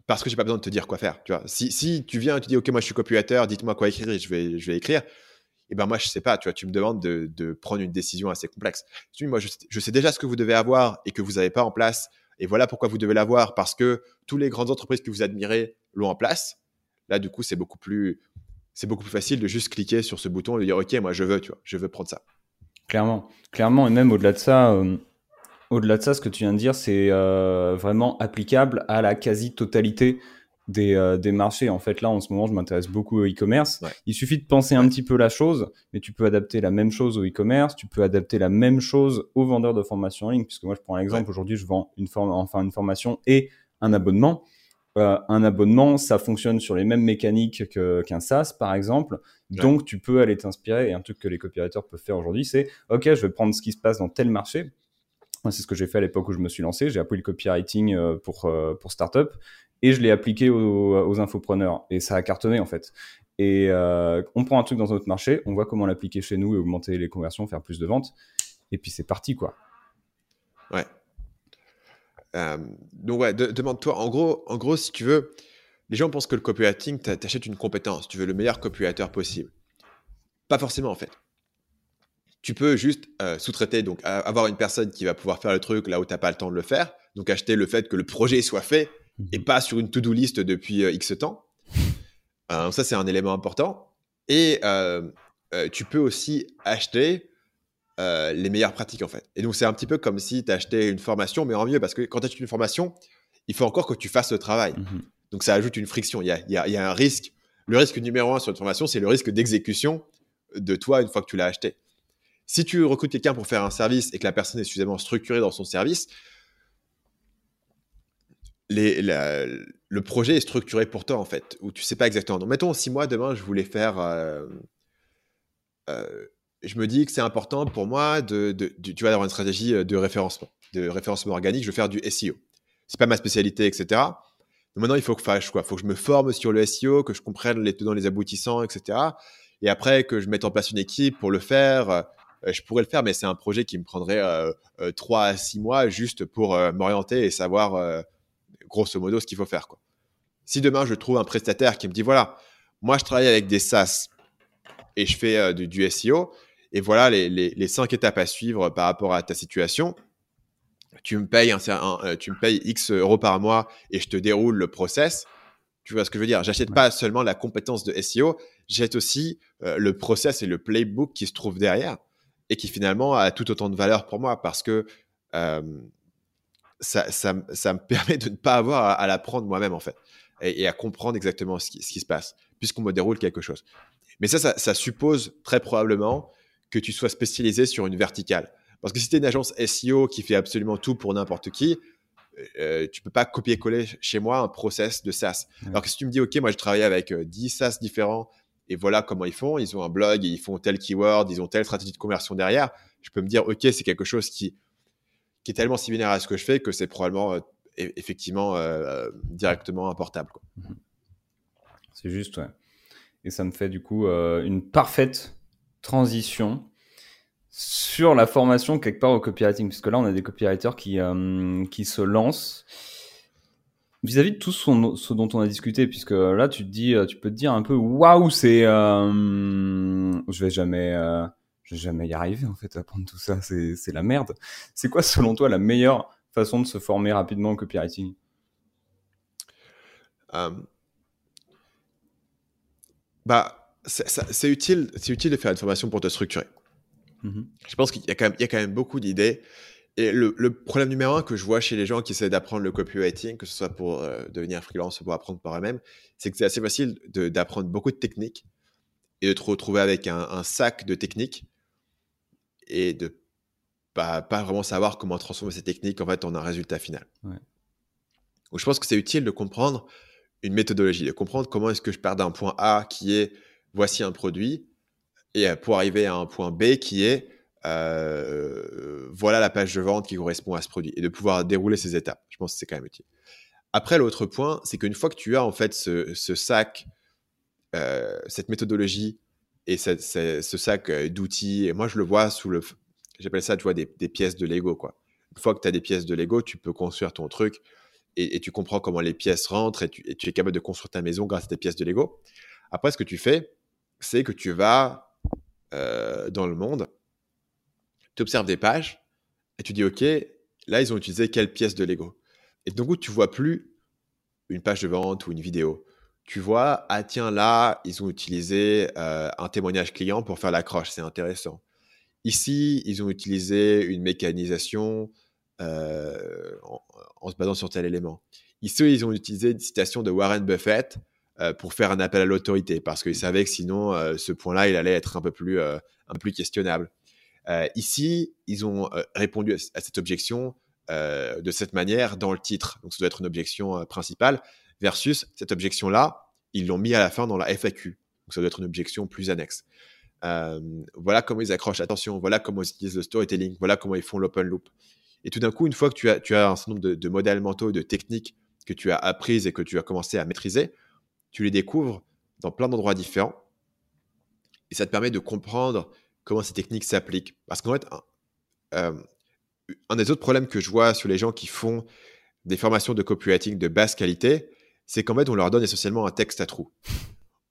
parce que j'ai pas besoin de te dire quoi faire. Tu vois, si, si tu viens et tu dis ok moi je suis copywriter, dites-moi quoi écrire, et je vais je vais écrire. Et eh ben moi je sais pas. Tu vois, tu me demandes de, de prendre une décision assez complexe. Tu dis moi je, je, sais déjà ce que vous devez avoir et que vous n'avez pas en place. Et voilà pourquoi vous devez l'avoir parce que tous les grandes entreprises que vous admirez l'ont en place. Là du coup c'est beaucoup plus c'est beaucoup plus facile de juste cliquer sur ce bouton et de dire ok moi je veux tu vois je veux prendre ça. Clairement, clairement et même au-delà de ça. Euh, au-delà de ça, ce que tu viens de dire, c'est euh, vraiment applicable à la quasi-totalité euh, des, marchés. En fait, là, en ce moment, je m'intéresse beaucoup au e-commerce. Il suffit de penser un petit peu la chose, mais tu peux adapter la même chose au e-commerce, tu peux adapter la même chose aux vendeurs de formation en ligne, puisque moi, je prends un exemple. Aujourd'hui, je vends une, enfin, une formation et un abonnement. Euh, un abonnement, ça fonctionne sur les mêmes mécaniques qu'un SaaS, par exemple. Donc, tu peux aller t'inspirer. Et un truc que les copywriters peuvent faire aujourd'hui, c'est OK, je vais prendre ce qui se passe dans tel marché c'est ce que j'ai fait à l'époque où je me suis lancé. J'ai appris le copywriting euh, pour, euh, pour startup et je l'ai appliqué aux, infopreneurs. Et ça a cartonné en fait. Et euh, on prend un truc dans un autre marché, on voit comment l'appliquer chez nous et augmenter les conversions, faire plus de ventes. Et puis c'est parti quoi. Ouais. Donc ouais, demande-toi, en gros, en gros, si tu veux, les gens pensent que le copywriting, tu achètes une compétence, tu veux le meilleur copywriter possible. Pas forcément en fait tu peux juste euh, sous-traiter, donc avoir une personne qui va pouvoir faire le truc là où tu n'as pas le temps de le faire. Donc acheter le fait que le projet soit fait et mhm. pas sur une to-do list depuis euh, X temps. Euh, ça, c'est un élément important. Et tu peux aussi acheter les meilleures pratiques en fait. Et donc c'est un petit peu comme si tu achetais une formation, mais en mieux, parce que quand tu achètes une formation, il faut encore que tu fasses le travail. Mhm. Donc ça ajoute une friction. Il y a, y a, un risque. Le risque numéro un sur une formation, c'est le risque d'exécution de toi une fois que tu l'as acheté. Si tu recrutes quelqu'un pour faire un service et que la personne est suffisamment structurée dans son service, le projet est structuré pour toi en fait, où tu sais pas exactement. Donc, mettons, si moi demain je voulais faire, euh, euh, je me dis que c'est important pour moi de, tu vois, d'avoir une stratégie de référencement, de référencement organique. Je veux faire du SEO. C'est pas ma spécialité, etc. Maintenant, il faut que, je, quoi, faut que je me forme sur le SEO, que je comprenne les tenants, les aboutissants, etc. Et après, que je mette en place une équipe pour le faire, euh, je pourrais le faire, mais c'est un projet qui me prendrait euh, euh, trois à six mois juste pour m'orienter et savoir grosso modo ce qu'il faut faire. Si demain je trouve un prestataire qui me dit voilà, moi je travaille avec des SaaS et je fais du, SEO, et voilà les, cinq étapes à suivre par rapport à ta situation. Tu me payes, un, tu me payes X euros par mois et je te déroule le process. Tu vois ce que je veux dire? J'achète pas seulement la compétence de SEO, j'achète aussi le process et le playbook qui se trouve derrière et qui finalement a tout autant de valeur pour moi parce que ça, ça, ça, me *laughs* permet de ne pas avoir à, l'apprendre moi-même en fait et, à comprendre exactement ce qui, ce qui se passe puisqu'on me déroule quelque chose. Mais ça, ça, suppose très probablement que tu sois spécialisé sur une verticale. Parce que si tu es une agence SEO qui fait absolument tout pour n'importe qui, euh, tu peux pas copier-coller chez moi un process de SaaS. Alors que si tu me dis, OK, moi je travaille avec 10 euh, SaaS différents et voilà comment ils font, ils ont un blog, ils font tel keyword, ils ont telle stratégie de conversion derrière, je peux me dire, OK, c'est quelque chose qui, qui est tellement similaire à ce que je fais que c'est probablement euh, effectivement directement importable. Mhm. C'est juste, ouais. Et ça me fait du coup une parfaite transition sur la formation quelque part au copywriting, puisque là on a des copywriters qui, euh, qui se lancent vis-à-vis de tout ce, dont on a discuté, puisque là tu te dis, euh, tu peux te dire un peu, waouh, c'est, euh, je vais jamais, je vais jamais y arriver en fait à apprendre tout ça, c'est la merde. C'est quoi selon toi la meilleure façon de se former rapidement au copywriting? Bah, c'est utile, utile de faire une formation pour te structurer. Mmh je pense qu'il y, a quand même beaucoup d'idées. Et le, problème numéro un que je vois chez les gens qui essaient d'apprendre le copywriting, que ce soit pour euh, devenir freelance ou pour apprendre par eux-mêmes, c'est que c'est assez facile d'apprendre beaucoup de techniques et de te retrouver avec un, sac de techniques et de pas, pas, vraiment savoir comment transformer ces techniques en fait en un résultat final. Donc je pense que c'est utile de comprendre une méthodologie, de comprendre comment est-ce que je pars d'un point A qui est voici un produit et euh, pour arriver à un point B qui est euh, voilà la page de vente qui correspond à ce produit et de pouvoir dérouler ces étapes. Je pense que c'est quand même utile. Après, l'autre point, c'est qu'une fois que tu as en fait ce, sac, euh, cette méthodologie et ce sac d'outils, et moi je le vois sous le, j'appelle ça, tu vois, des, pièces de Lego quoi. Une fois que tu as des pièces de Lego, tu peux construire ton truc et, tu comprends comment les pièces rentrent et tu, et tu es capable de construire ta maison grâce à tes pièces de Lego. Après, ce que tu fais, c'est que tu vas euh, dans le monde, tu observes des pages et tu dis, OK, là, ils ont utilisé quelle pièce de Lego Et donc, tu vois plus une page de vente ou une vidéo. Tu vois, ah tiens, là, ils ont utilisé euh, un témoignage client pour faire l'accroche, c'est intéressant. Ici, ils ont utilisé une mécanisation euh, en, se basant sur tel élément. Ici, ils ont utilisé une citation de Warren Buffett pour faire un appel à l'autorité, parce qu'ils savaient que sinon, euh, ce point-là, il allait être un peu plus, euh, un peu plus questionnable. ici, ils ont répondu à, cette objection de cette manière dans le titre. Donc, ça doit être une objection principale, versus cette objection-là, ils l'ont mis à la fin dans la FAQ. Donc, ça doit être une objection plus annexe. voilà comment ils accrochent l'attention, voilà comment ils utilisent le storytelling, voilà comment ils font l'open loop. Et tout d'un coup, une fois que tu as, tu as un certain nombre de modèles mentaux et de techniques que tu as apprises et que tu as commencé à maîtriser, tu les découvres dans plein d'endroits différents. Et ça te permet de comprendre comment ces techniques s'appliquent. Parce qu'en fait, un, euh, des autres problèmes que je vois sur les gens qui font des formations de copywriting de basse qualité, c'est qu'en fait, on leur donne essentiellement un texte à trous.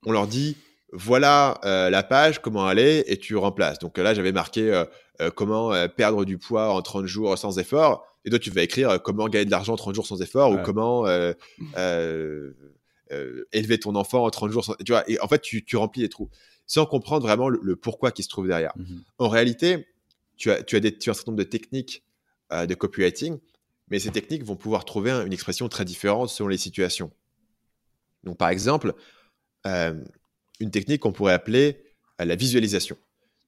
On leur dit, voilà euh, la page, comment est, et tu remplaces. Donc là, j'avais marqué euh, comment perdre du poids en 30 jours sans effort. Et toi, tu vas écrire comment gagner de l'argent en 30 jours sans effort ou comment *clears throat* euh, élever ton enfant en 30 jours. tu vois, et en fait, tu, remplis les trous sans comprendre vraiment le, pourquoi qui se trouve derrière. Mhm. En réalité, tu as, tu, as des, tu as un certain nombre de techniques euh, de copywriting, mais ces techniques vont pouvoir trouver une expression très différente selon les situations. Donc, par exemple, euh, une technique qu'on pourrait appeler la visualisation.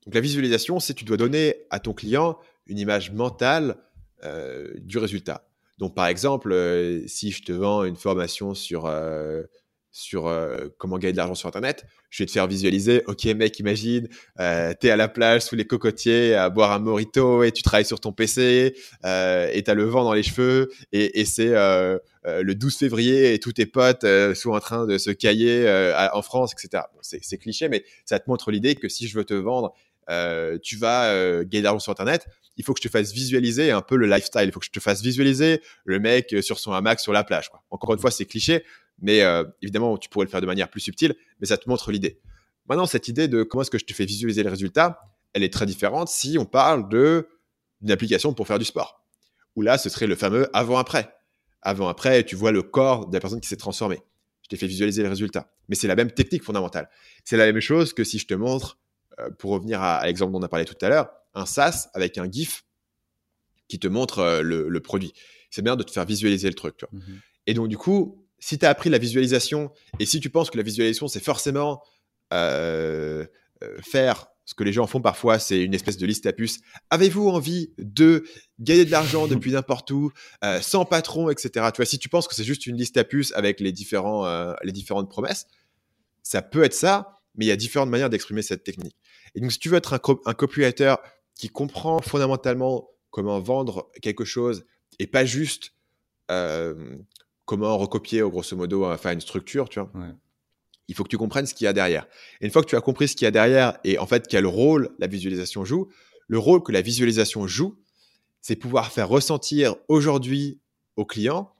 Donc, la visualisation, c'est tu dois donner à ton client une image mentale du résultat. Donc, par exemple, euh, si je te vends une formation sur, euh, sur euh, comment gagner de l'argent sur Internet, je vais te faire visualiser, ok mec, imagine, tu es à la plage sous les cocotiers à boire un morito et tu travailles sur ton PC et tu as le vent dans les cheveux et, c'est le 12 février et tous tes potes sont en train de se cailler en France, etc. c'est cliché, mais ça te montre l'idée que si je veux te vendre, tu vas gagner de l'argent sur Internet, il faut que je te fasse visualiser un peu le lifestyle. Il faut que je te fasse visualiser le mec euh, sur son hamac sur la plage. Quoi. Encore une fois, c'est cliché, mais euh, évidemment, tu pourrais le faire de manière plus subtile, mais ça te montre l'idée. Maintenant, cette idée de comment est-ce que je te fais visualiser les résultats, elle est très différente si on parle de d'une application pour faire du sport. Où là, ce serait le fameux avant-après. Avant-après, tu vois le corps de la personne qui s'est transformée. Je t'ai fait visualiser les résultats. Mais c'est la même technique fondamentale. C'est la même chose que si je te montre, euh, pour revenir à l'exemple dont on a parlé tout à l'heure, un SaaS avec un GIF qui te montre euh, le, produit. C'est bien de te faire visualiser le truc. Mhm. Et donc, du coup, si tu as appris la visualisation et si tu penses que la visualisation, c'est forcément euh, euh, faire Ce que les gens font parfois, c'est une espèce de liste à puces. Avez-vous envie de gagner de l'argent depuis *laughs* n'importe où, euh, sans patron, etc. Tu vois, si tu penses que c'est juste une liste à puces avec les, différents, euh, les différentes promesses, ça peut être ça, mais il y a différentes manières d'exprimer cette technique. Et donc, si tu veux être un, un copywriter qui comprend fondamentalement comment vendre quelque chose et pas juste euh, comment recopier, grosso modo, enfin une structure, tu vois. Il faut que tu comprennes ce qu'il y a derrière. Et une fois que tu as compris ce qu'il y a derrière et en fait quel rôle la visualisation joue, le rôle que la visualisation joue, c'est pouvoir faire ressentir aujourd'hui au client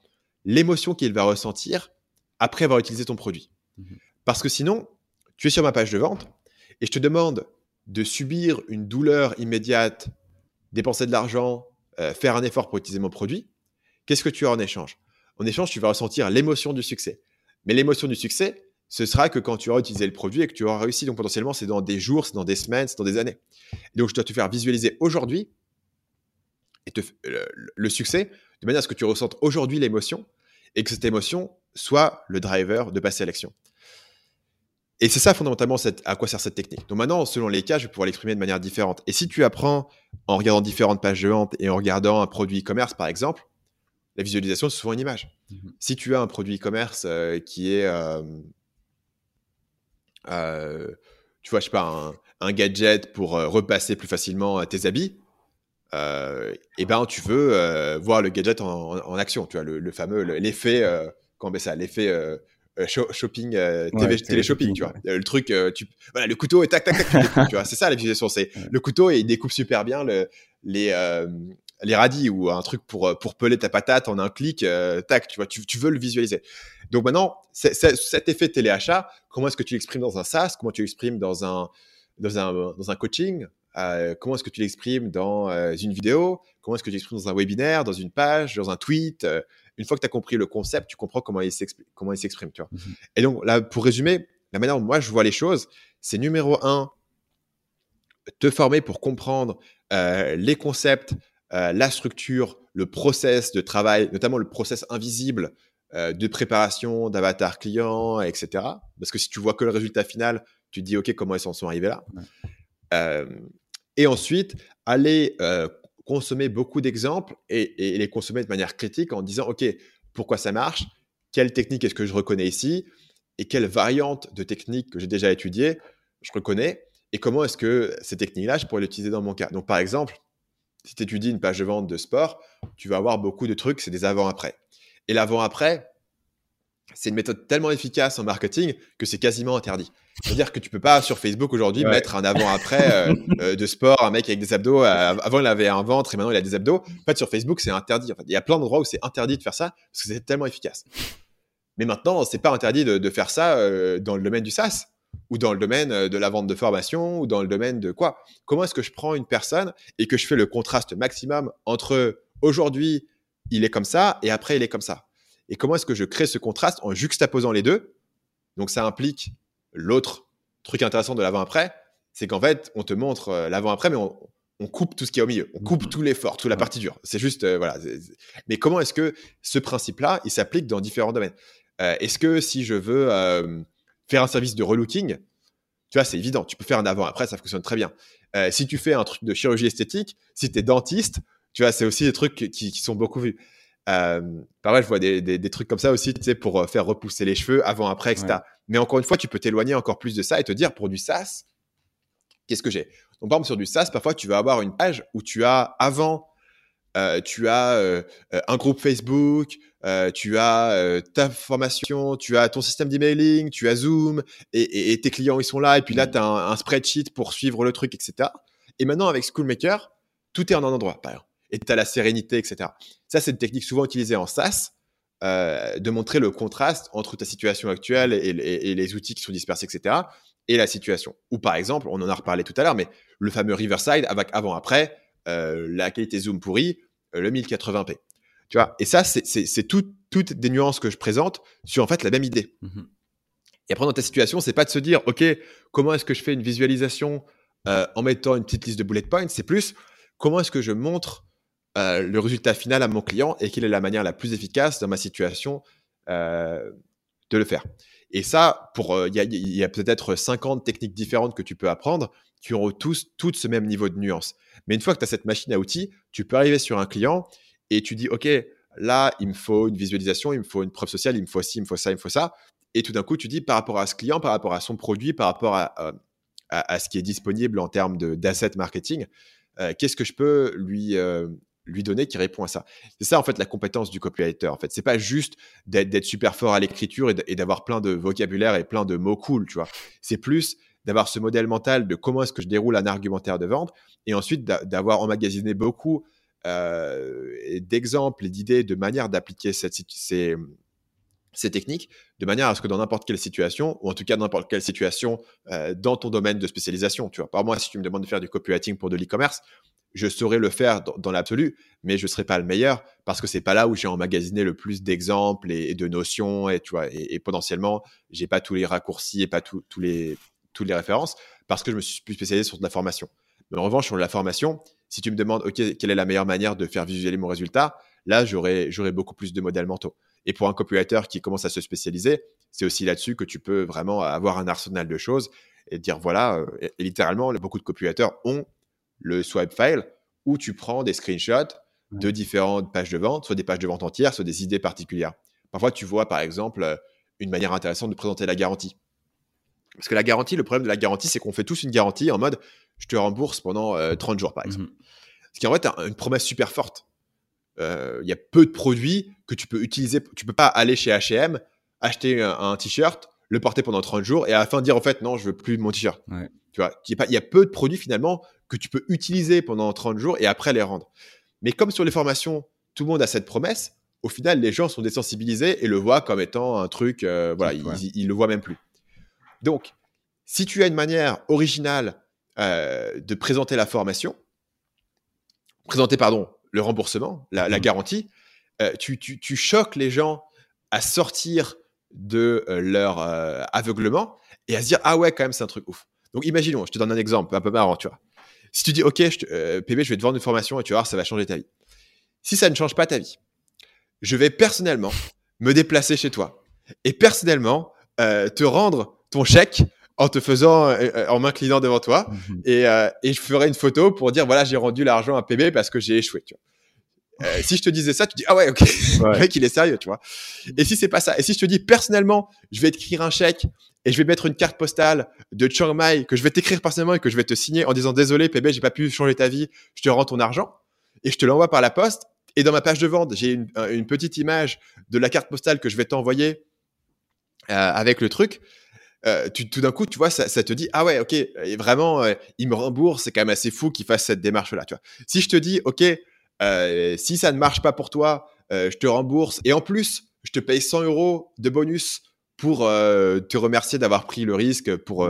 l'émotion qu'il va ressentir après avoir utilisé ton produit. Mmh Parce que sinon, tu es sur ma page de vente et je te demande de subir une douleur immédiate, dépenser de l'argent, euh, faire un effort pour utiliser mon produit, qu'est-ce que tu as en échange? En échange, tu vas ressentir l'émotion du succès. Mais l'émotion du succès, ce sera que quand tu auras utilisé le produit et que tu auras réussi. Donc potentiellement, c'est dans des jours, c'est dans des semaines, c'est dans des années. donc je dois te faire visualiser aujourd'hui et le, succès de manière à ce que tu ressentes aujourd'hui l'émotion et que cette émotion soit le driver de passer à l'action. Et c'est ça fondamentalement à quoi sert cette technique. Donc maintenant, selon les cas, je vais pouvoir l'exprimer de manière différente. Et si tu apprends en regardant différentes pages de vente et en regardant un produit e-commerce, par exemple, la visualisation, c'est souvent une image. Mhm. Si tu as un produit e-commerce euh, qui est, euh, euh, tu vois, je sais pas, un, gadget pour repasser plus facilement tes habits, et eh ben tu veux voir le gadget en, action. Tu vois, le, fameux, l'effet, comment ça, l'effet shopping, télé, shopping, tu vois. Le truc, tu, voilà, le couteau et tac, tac, tac, tu vois. C'est ça la visualisation. C'est le couteau et il découpe super bien le, les, les radis ou un truc pour, euh, pour peler ta patate en un clic, euh, tac, tu vois, tu, veux le visualiser. Donc maintenant, cet effet téléachat, comment est-ce que tu l'exprimes dans un SaaS? Comment tu l'exprimes dans un, dans un, dans un coaching? Euh, Comment est-ce que tu l'exprimes dans une vidéo? Comment est-ce que tu l'exprimes dans un webinaire, dans une page, dans un tweet? Une fois que tu as compris le concept, tu comprends comment il s'exprime. Tu vois mmh Et donc là, pour résumer, la manière dont moi je vois les choses, c'est numéro un, te former pour comprendre les concepts, euh, la structure, le process de travail, notamment le process invisible euh, de préparation d'avatar client, etc. Parce que si tu vois que le résultat final, tu te dis, OK, comment ils s'en sont arrivés là? Euh, Et ensuite, aller consommer beaucoup d'exemples et, les consommer de manière critique en disant, OK, pourquoi ça marche? Quelle technique est-ce que je reconnais ici? Et quelle variante de technique que j'ai déjà étudiée je reconnais? Et comment est-ce que ces techniques-là, je pourrais l'utiliser dans mon cas? Donc, par exemple, si tu étudies une page de vente de sport, tu vas avoir beaucoup de trucs, c'est des avant-après. Et l'avant-après, c'est une méthode tellement efficace en marketing que c'est quasiment interdit. C'est-à-dire que tu peux pas sur Facebook aujourd'hui mettre un avant-après euh, *laughs* euh, de sport, un mec avec des abdos. Euh, avant, il avait un ventre et maintenant il a des abdos. En fait, sur Facebook, c'est interdit. il y a plein d'endroits où c'est interdit de faire ça parce que c'est tellement efficace. Mais maintenant, c'est pas interdit de, de faire ça dans le domaine du SaaS ou dans le domaine de la vente de formation, ou dans le domaine de quoi Comment est-ce que je prends une personne et que je fais le contraste maximum entre aujourd'hui, il est comme ça, et après, il est comme ça? Et comment est-ce que je crée ce contraste en juxtaposant les deux? Donc, ça implique l'autre truc intéressant de l'avant-après, c'est qu'en fait, on te montre euh, l'avant-après, mais on, coupe tout ce qui est au milieu. On coupe mmh. tout l'effort, toute la partie dure. C'est juste, euh, voilà. Mais comment est-ce que ce principe-là, il s'applique dans différents domaines? Est-ce que si je veux faire un service de relooking, tu vois, c'est évident. Tu peux faire un avant-après, ça fonctionne très bien. Euh, si tu fais un truc de chirurgie esthétique, si tu es dentiste, tu vois, c'est aussi des trucs qui, sont beaucoup vus. Euh, pareil, je vois des, trucs comme ça aussi, tu sais, pour faire repousser les cheveux avant, après, etc. Mais encore une fois, tu peux t'éloigner encore plus de ça et te dire, pour du SaaS, qu'est-ce que j'ai? Donc, par exemple, sur du SaaS, parfois, tu vas avoir une page où tu as avant, euh, tu as un groupe Facebook, euh, tu as ta formation, tu as ton système d'emailing, tu as Zoom, et, tes clients, ils sont là, et puis là, mmh. tu as un, spreadsheet pour suivre le truc, etc. Et maintenant, avec Schoolmaker, tout est en un endroit, par exemple. Et tu as la sérénité, etc. Ça, c'est une technique souvent utilisée en SaaS, euh, de montrer le contraste entre ta situation actuelle et, les outils qui sont dispersés, etc., et la situation. Ou par exemple, on en a reparlé tout à l'heure, mais le fameux Riverside avec avant-après, la qualité Zoom pourrie, le 1080p. Tu vois, et ça, c'est toutes des nuances que je présente sur en fait la même idée. Mmh et après, dans ta situation, c'est pas de se dire, OK, comment est-ce que je fais une visualisation euh, en mettant une petite liste de bullet points C'est plus, comment est-ce que je montre euh, le résultat final à mon client et quelle est la manière la plus efficace dans ma situation euh, de le faire. Et ça, pour il y a, peut-être 50 techniques différentes que tu peux apprendre qui auront tous toutes ce même niveau de nuance. Mais une fois que tu as cette machine à outils, tu peux arriver sur un client et tu dis OK, là, il me faut une visualisation, il me faut une preuve sociale, il me faut ci, il me faut ça, il me faut ça. Et tout d'un coup, tu dis par rapport à ce client, par rapport à son produit, par rapport à, à, ce qui est disponible en termes d'asset marketing, euh, qu'est-ce que je peux lui, euh, lui donner qui répond à ça C'est ça, en fait, la compétence du copywriter. En fait, c'est pas juste d'être et fort à l'écriture et d'avoir plein de vocabulaire et plein de mots cool, tu vois. C'est plus d'avoir ce modèle mental de comment est-ce que je déroule un argumentaire de vente et ensuite d'avoir emmagasiné beaucoup euh, d'exemples et d'idées de manière d'appliquer ces, ces techniques de manière à ce que dans n'importe quelle situation, ou en tout cas dans n'importe quelle situation euh, dans ton domaine de spécialisation, tu vois. Par moi, si tu me demandes de faire du copywriting pour de l'e-commerce, je saurais le faire dans, l'absolu, mais je ne serai pas le meilleur parce que c'est pas là où j'ai emmagasiné le plus d'exemples et, de notions et tu vois et, potentiellement j'ai pas tous les raccourcis et pas tous les toutes les références parce que je me suis plus spécialisé sur de la formation. Mais en revanche sur la formation, si tu me demandes ok quelle est la meilleure manière de faire visualiser mon résultat, là j'aurais beaucoup plus de modèles mentaux. Et pour un copywriter qui commence à se spécialiser, c'est aussi là-dessus que tu peux vraiment avoir un arsenal de choses et dire voilà, euh, et littéralement, beaucoup de copywriters ont le swipe file où tu prends des screenshots de différentes pages de vente, soit des pages de vente entières, soit des idées particulières. Parfois, tu vois par exemple euh, une manière intéressante de présenter la garantie. Parce que la garantie, le problème de la garantie, c'est qu'on fait tous une garantie en mode je te rembourse pendant 30 euh, jours, par exemple. Mhm. Ce qui en fait une promesse super forte. Il y a peu de produits que tu peux utiliser. Tu peux pas aller chez H&M, acheter un, t-shirt, le porter pendant 30 jours et à la fin dire en fait non, je veux plus mon t-shirt. Tu vois, il y a peu de produits finalement que tu peux utiliser pendant 30 jours et après les rendre. Mais comme sur les formations, tout le monde a cette promesse, au final, les gens sont désensibilisés et le voient comme étant un truc, euh, voilà, ils, le voient même plus. Donc, si tu as une manière originale euh, de présenter la formation, présenter, pardon, le remboursement, la, mmh. garantie, euh, tu, choques les gens à sortir de euh, leur euh, aveuglement et à se dire ah ouais quand même c'est un truc ouf. Donc imaginons, je te donne un exemple un peu marrant, tu vois. Si tu dis ok je PB je vais te vendre une formation et tu vas voir ça va changer ta vie. Si ça ne change pas ta vie, je vais personnellement me déplacer chez toi et personnellement te rendre ton chèque en te faisant, en m'inclinant devant toi, mmh et, et, je ferai une photo pour dire voilà j'ai rendu l'argent à PB parce que j'ai échoué. Tu vois. Euh, si je te disais ça, tu dis ah ouais ok, *laughs* le mec il est sérieux, tu vois. Et si c'est pas ça, et si je te dis personnellement, je vais t'écrire un chèque et je vais mettre une carte postale de Chiang Mai que je vais t'écrire personnellement et que je vais te signer en disant désolé PB, j'ai pas pu changer ta vie, je te rends ton argent et je te l'envoie par la poste. Et dans ma page de vente, j'ai une, une, petite image de la carte postale que je vais t'envoyer euh, avec le truc. Euh, tu, tout d'un coup, tu vois, ça, ça, te dit ah ouais, ok, et vraiment, euh, il me rembourse, c'est quand même assez fou qu'il fasse cette démarche là, tu vois. Si je te dis ok, euh, si ça ne marche pas pour toi, euh, je te rembourse. Et en plus, je te paye 100 euros de bonus pour euh, te remercier d'avoir pris le risque, pour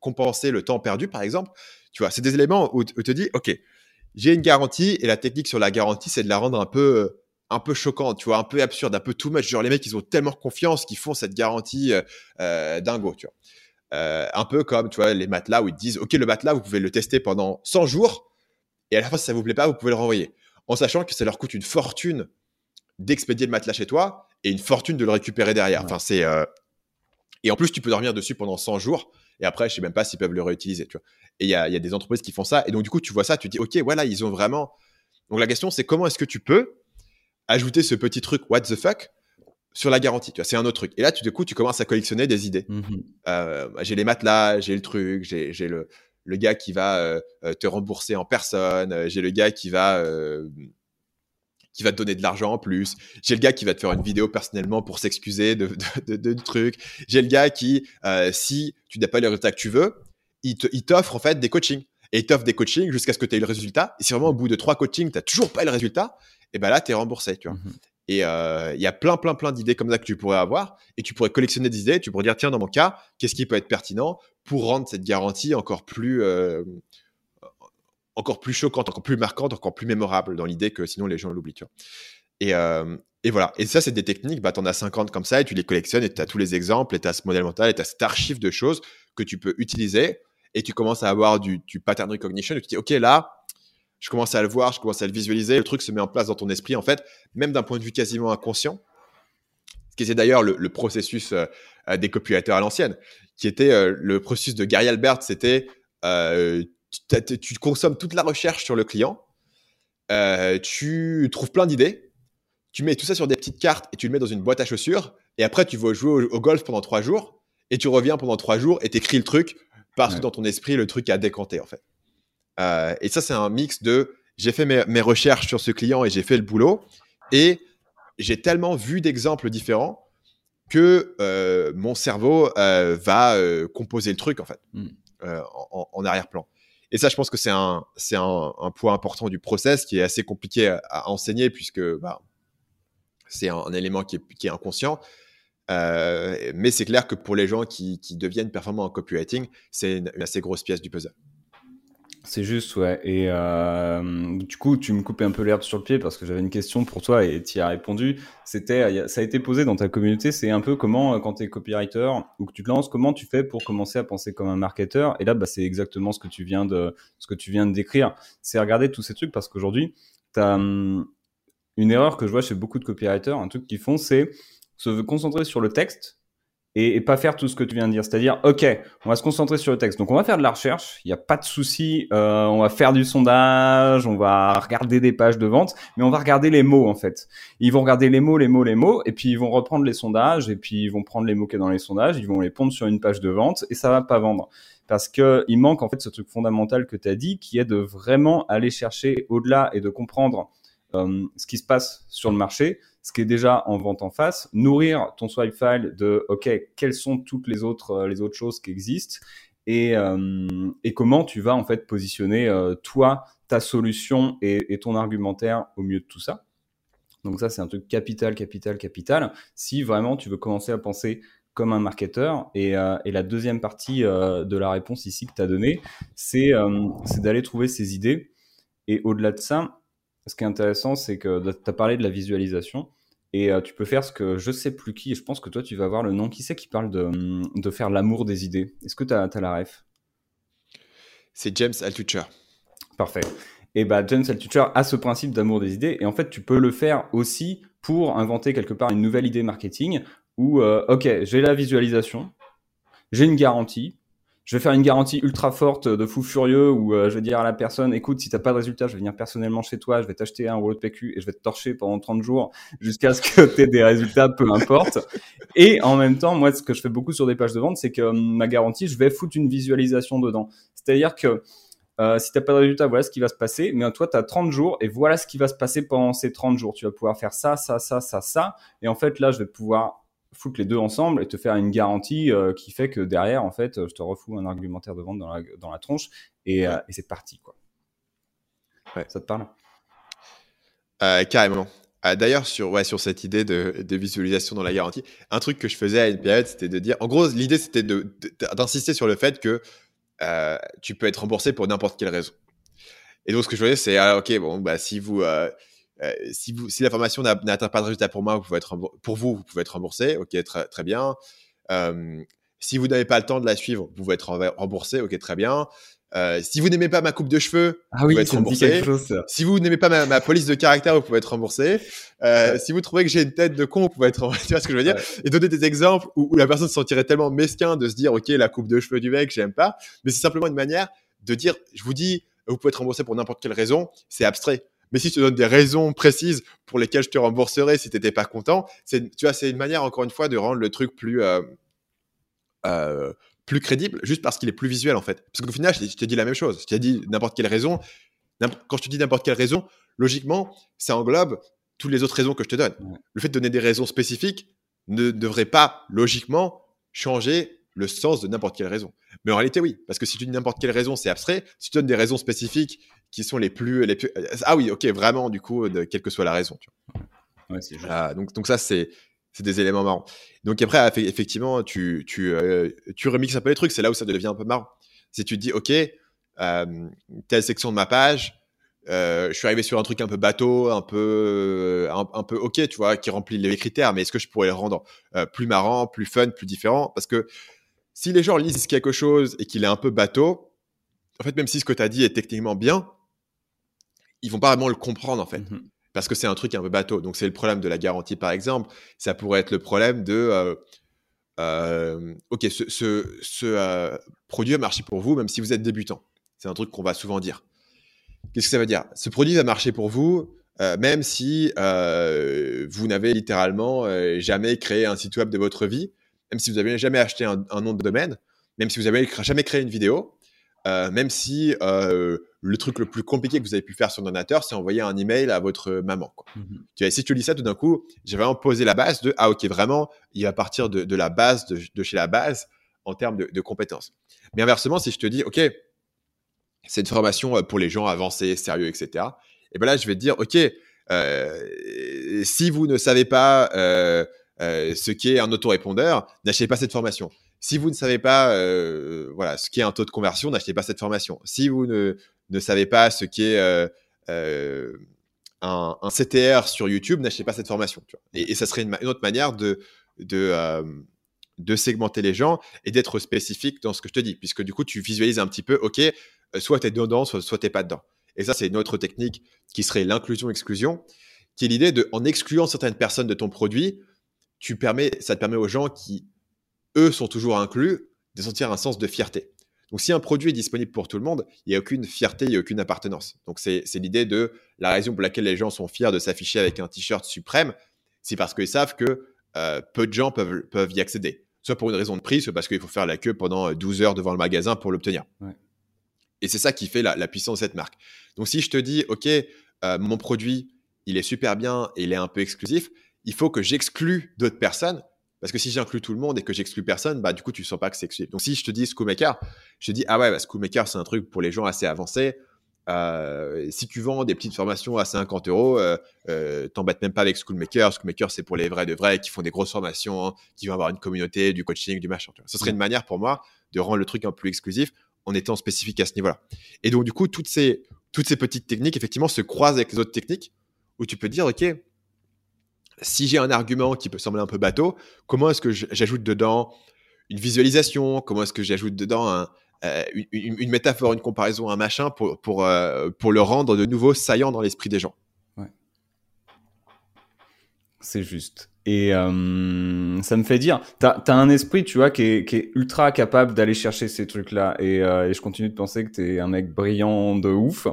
compenser le temps perdu, par exemple. Tu vois, c'est des éléments où, tu te dis, OK, j'ai une garantie et la technique sur la garantie, c'est de la rendre un peu un peu choquante, tu vois, un peu absurde, un peu too much. Genre les mecs, ils ont tellement confiance qu'ils font cette garantie dingo, tu vois. un peu comme, tu vois, les matelas où ils te disent, OK, le matelas, vous pouvez le tester pendant 100 jours. Et à la fin, si ça vous plaît pas, vous pouvez le renvoyer. En sachant que ça leur coûte une fortune d'expédier le matelas chez toi et une fortune de le récupérer derrière. Enfin, c'est. Euh, et en plus, tu peux dormir dessus pendant 100 jours. Et après, je sais même pas s'ils peuvent le réutiliser. Tu vois. Et il y a, y a, des entreprises qui font ça. Et donc, du coup, tu vois ça, tu dis, OK, voilà, ils ont vraiment. Donc, la question, c'est comment est-ce que tu peux ajouter ce petit truc, what the fuck, sur la garantie. Tu vois, c'est un autre truc. Et là, tu, du coup, tu commences à collectionner des idées. Mmh euh, j'ai les matelas, j'ai le truc, j'ai le, le gars qui va euh, euh, te rembourser en personne, euh, j'ai le gars qui va qui va te donner de l'argent en plus. J'ai le gars qui va te faire une vidéo personnellement pour s'excuser de, trucs. J'ai le gars qui, si tu n'as pas les résultats que tu veux, il t'offre en fait des coachings. Et il t'offre des coachings jusqu'à ce que tu aies le résultat. Et si vraiment au bout de trois coachings, tu n'as toujours pas le résultat, et ben là, tu es remboursé. Tu vois. Mmh et il y a plein, plein, plein d'idées comme ça que tu pourrais avoir. Et tu pourrais collectionner des idées. Tu pourrais dire, tiens, dans mon cas, qu'est-ce qui peut être pertinent pour rendre cette garantie encore plus, euh, encore plus choquante, encore plus marquante, encore plus mémorable dans l'idée que sinon les gens l'oublient. Et, euh, et voilà. Et ça, c'est des techniques. Bah, tu en as 50 comme ça et tu les collectionnes et tu as tous les exemples et tu as ce modèle mental et tu as cet archive de choses que tu peux utiliser et tu commences à avoir du, du pattern recognition et tu dis, OK, là, je commence à le voir, je commence à le visualiser, le truc se met en place dans ton esprit, en fait, même d'un point de vue quasiment inconscient. Ce qui est d'ailleurs le, processus euh, des copywriters à l'ancienne, qui était le processus de Gary Albert, c'était tu, tu, consommes toute la recherche sur le client, tu trouves plein d'idées, tu mets tout ça sur des petites cartes et tu le mets dans une boîte à chaussures, et après tu vas jouer au, golf pendant trois jours, et tu reviens pendant trois jours et t'écris le truc parce que dans ton esprit, le truc a décanté en fait. Et ça, c'est un mix de j'ai fait mes, recherches sur ce client et j'ai fait le boulot. Et j'ai tellement vu d'exemples différents que euh, mon cerveau euh, va euh, composer le truc en fait hmm. en, arrière-plan. Et ça, je pense que c'est un, c'est un, point important du process qui est assez compliqué à, enseigner puisque bah, c'est un, élément qui est, qui est inconscient. mais c'est clair que pour les gens qui, qui deviennent performants en copywriting, c'est une, assez grosse pièce du puzzle. C'est juste, ouais. Et euh, du coup, tu me coupais un peu l'herbe sur le pied parce que j'avais une question pour toi et tu y as répondu. C'était, ça a été posé dans ta communauté. C'est un peu comment, euh, quand tu es copywriter ou que tu te lances, comment tu fais pour commencer à penser comme un marketeur? Et là, bah, c'est exactement ce que tu viens de, ce que tu viens de décrire. C'est regarder tous ces trucs parce qu'aujourd'hui, tu hum, une erreur que je vois chez beaucoup de copywriters. Un truc qu'ils font, c'est se concentrer sur le texte et, pas faire tout ce que tu viens de dire. C'est-à-dire, OK, on va se concentrer sur le texte. Donc, on va faire de la recherche. Il n'y a pas de souci. Euh, on va faire du sondage. On va regarder des pages de vente. Mais on va regarder les mots, en fait. Ils vont regarder les mots, les mots, les mots. Et puis, ils vont reprendre les sondages. Et puis, ils vont prendre les mots qu'il y a dans les sondages. Ils vont les pondre sur une page de vente. Et ça va pas vendre. Parce que il manque, en fait, ce truc fondamental que tu as dit, qui est de vraiment aller chercher au-delà et de comprendre euh, ce qui se passe sur le marché ce qui est déjà en vente en face, nourrir ton swipe file de OK, quelles sont toutes les autres euh, les autres choses qui existent et, euh, et comment tu vas en fait positionner euh, toi ta solution et, ton argumentaire au mieux de tout ça. Donc ça c'est un truc capital, capital, capital. Si vraiment tu veux commencer à penser comme un marketeur. Et, et la deuxième partie de la réponse ici que tu as donnée, c'est d'aller trouver ces idées. Et au-delà de ça, ce qui est intéressant, c'est que tu as parlé de la visualisation. Et euh, tu peux faire ce que je sais plus qui, et je pense que toi tu vas avoir le nom. Qui c'est qui parle de, hum, de faire l'amour des idées? Est-ce que tu as, la ref? C'est James Altucher. Parfait. Et bah James Altucher a ce principe d'amour des idées, et en fait tu peux le faire aussi pour inventer quelque part une nouvelle idée marketing où, euh, ok, j'ai la visualisation, j'ai une garantie, je vais faire une garantie ultra forte de fou furieux où euh, je vais dire à la personne, écoute, si t'as pas de résultat, je vais venir personnellement chez toi, je vais t'acheter un rouleau de PQ et je vais te torcher pendant 30 jours jusqu'à ce que tu aies des résultats, peu importe. Et en même temps, moi, ce que je fais beaucoup sur des pages de vente, c'est que hum, ma garantie, je vais foutre une visualisation dedans. C'est-à-dire que euh, si t'as pas de résultat, voilà ce qui va se passer. Mais toi, tu as 30 jours et voilà ce qui va se passer pendant ces 30 jours. Tu vas pouvoir faire ça, ça, ça, ça, ça. Et en fait, là, je vais pouvoir foutre les deux ensemble et te faire une garantie euh, qui fait que derrière, en fait, je te refous un argumentaire de vente dans la, dans la tronche et, euh, et c'est parti. Quoi. Ça te parle? Euh, Carrément. D'ailleurs, sur, ouais, sur cette idée de, de, visualisation dans la garantie, un truc que je faisais à une période, c'était de dire, en gros, l'idée, c'était d'insister sur le fait que tu peux être remboursé pour n'importe quelle raison. Et donc, ce que je voyais, c'est, ah, ok, bon, bah, si vous, euh, si, vous, si la formation n'atteint pas de résultat pour moi, vous pouvez être pour vous, vous pouvez être remboursé. Ok, très, très bien. Euh, si vous n'avez pas le temps de la suivre, vous pouvez être remboursé. Ok, très bien. Euh, si vous n'aimez pas ma coupe de cheveux, ah vous pouvez être remboursé. si vous n'aimez pas ma, police de caractère, vous pouvez être remboursé. Euh, Si vous trouvez que j'ai une tête de con, vous pouvez être remboursé. *laughs* Tu vois ce que je veux dire? Et donner des exemples où, où, la personne se sentirait tellement mesquin de se dire, ok, la coupe de cheveux du mec, j'aime pas. Mais c'est simplement une manière de dire, je vous dis, vous pouvez être remboursé pour n'importe quelle raison. C'est abstrait. Mais si je te donne des raisons précises pour lesquelles je te rembourserai si tu n'étais pas content, c'est, tu vois, c'est une manière, encore une fois, de rendre le truc plus, euh, euh, plus crédible, juste parce qu'il est plus visuel, en fait. Parce qu'au final, je te dis la même chose. Je t'ai dit n'importe quelle raison. Quand je te dis n'importe quelle raison, logiquement, ça englobe toutes les autres raisons que je te donne. Le fait de donner des raisons spécifiques ne devrait pas, logiquement, changer le sens de n'importe quelle raison. Mais en réalité, oui, parce que si tu dis n'importe quelle raison, c'est abstrait. Si tu donnes des raisons spécifiques qui sont les plus, les plus... Ah oui, ok, vraiment, du coup, de, quelle que soit la raison. Tu vois. Ah, donc, donc ça, c'est des éléments marrants. Donc après, effectivement, tu, tu, euh, tu remixes un peu les trucs. C'est là où ça devient un peu marrant. Si tu te dis, OK, euh, telle section de ma page, euh, je suis arrivé sur un truc un peu bateau, un peu, un, peu OK, tu vois, qui remplit les critères, mais est-ce que je pourrais le rendre plus marrant, plus fun, plus différent? Parce que si les gens lisent quelque chose et qu'il est un peu bateau, en fait, même si ce que tu as dit est techniquement bien, ils vont pas vraiment le comprendre en fait. Mmh Parce que c'est un truc un peu bateau. Donc c'est le problème de la garantie par exemple. Ça pourrait être le problème de, euh, ok, ce, ce, produit va marcher pour vous, même si vous êtes débutant. C'est un truc qu'on va souvent dire. Qu'est-ce que ça veut dire? Ce produit va marcher pour vous, même si vous n'avez littéralement jamais créé un site web de votre vie, même si vous n'avez jamais acheté un, un, nom de domaine, même si vous n'avez jamais créé une vidéo, euh, même si euh, le truc le plus compliqué que vous avez pu faire sur un ordinateur, c'est envoyer un email à votre maman. Quoi. Tu vois, si tu lis ça tout d'un coup, j'ai vraiment posé la base de ah ok vraiment, il va partir de, de la base de, chez la base en termes de, de, compétences. Mais inversement, si je te dis ok, c'est une formation euh, pour les gens avancés, sérieux, etc. Et ben là, je vais te dire ok, euh, si vous ne savez pas euh, ce qu'est un autorépondeur, n'achetez pas cette formation. Si vous ne savez pas euh, voilà, ce qu'est un taux de conversion, n'achetez pas cette formation. Si vous ne, ne savez pas ce qu'est euh, euh, un, CTR sur YouTube, n'achetez pas cette formation. Et, ça serait une, autre manière euh, de segmenter les gens et d'être spécifique dans ce que je te dis, puisque du coup, tu visualises un petit peu, OK, soit tu es dedans, soit, soit tu n'es pas dedans. Et ça, c'est une autre technique qui serait l'inclusion-exclusion, qui est l'idée de, en excluant certaines personnes de ton produit, tu permets, ça te permet aux gens qui eux sont toujours inclus, de sentir un sens de fierté. Donc, si un produit est disponible pour tout le monde, il n'y a aucune fierté, il n'y a aucune appartenance. Donc, c'est l'idée de la raison pour laquelle les gens sont fiers de s'afficher avec un t-shirt suprême, c'est parce qu'ils savent que euh, peu de gens peuvent, peuvent y accéder. Soit pour une raison de prix, soit parce qu'il faut faire la queue pendant 12 heures devant le magasin pour l'obtenir. Et c'est ça qui fait la, puissance de cette marque. Donc, si je te dis, OK, euh, mon produit, il est super bien et il est un peu exclusif, il faut que j'exclue d'autres personnes parce que si j'inclus tout le monde et que j'exclus personne, bah, du coup, tu sens pas que c'est exclusif. Donc, si je te dis Schoolmaker, je te dis, ah ouais, bah, Schoolmaker, c'est un truc pour les gens assez avancés. Euh, si tu vends des petites formations à 50 euros, euh, euh, t'embêtes même pas avec Schoolmaker. Schoolmaker, c'est pour les vrais de vrais qui font des grosses formations, qui vont avoir une communauté, du coaching, du machin. Ce serait une manière pour moi de rendre le truc un peu plus exclusif en étant spécifique à ce niveau-là. Et donc, du coup, toutes ces, toutes ces petites techniques, effectivement, se croisent avec les autres techniques où tu peux dire, OK, si j'ai un argument qui peut sembler un peu bateau, comment est-ce que j'ajoute dedans une visualisation? Comment est-ce que j'ajoute dedans euh, une, métaphore, une comparaison, un machin pour, pour, euh, pour le rendre de nouveau saillant dans l'esprit des gens? Ouais. C'est juste. Et euh, ça me fait dire, tu as, un esprit, tu vois, qui est, qui est ultra capable d'aller chercher ces trucs-là. Et, et, je continue de penser que tu es un mec brillant de ouf.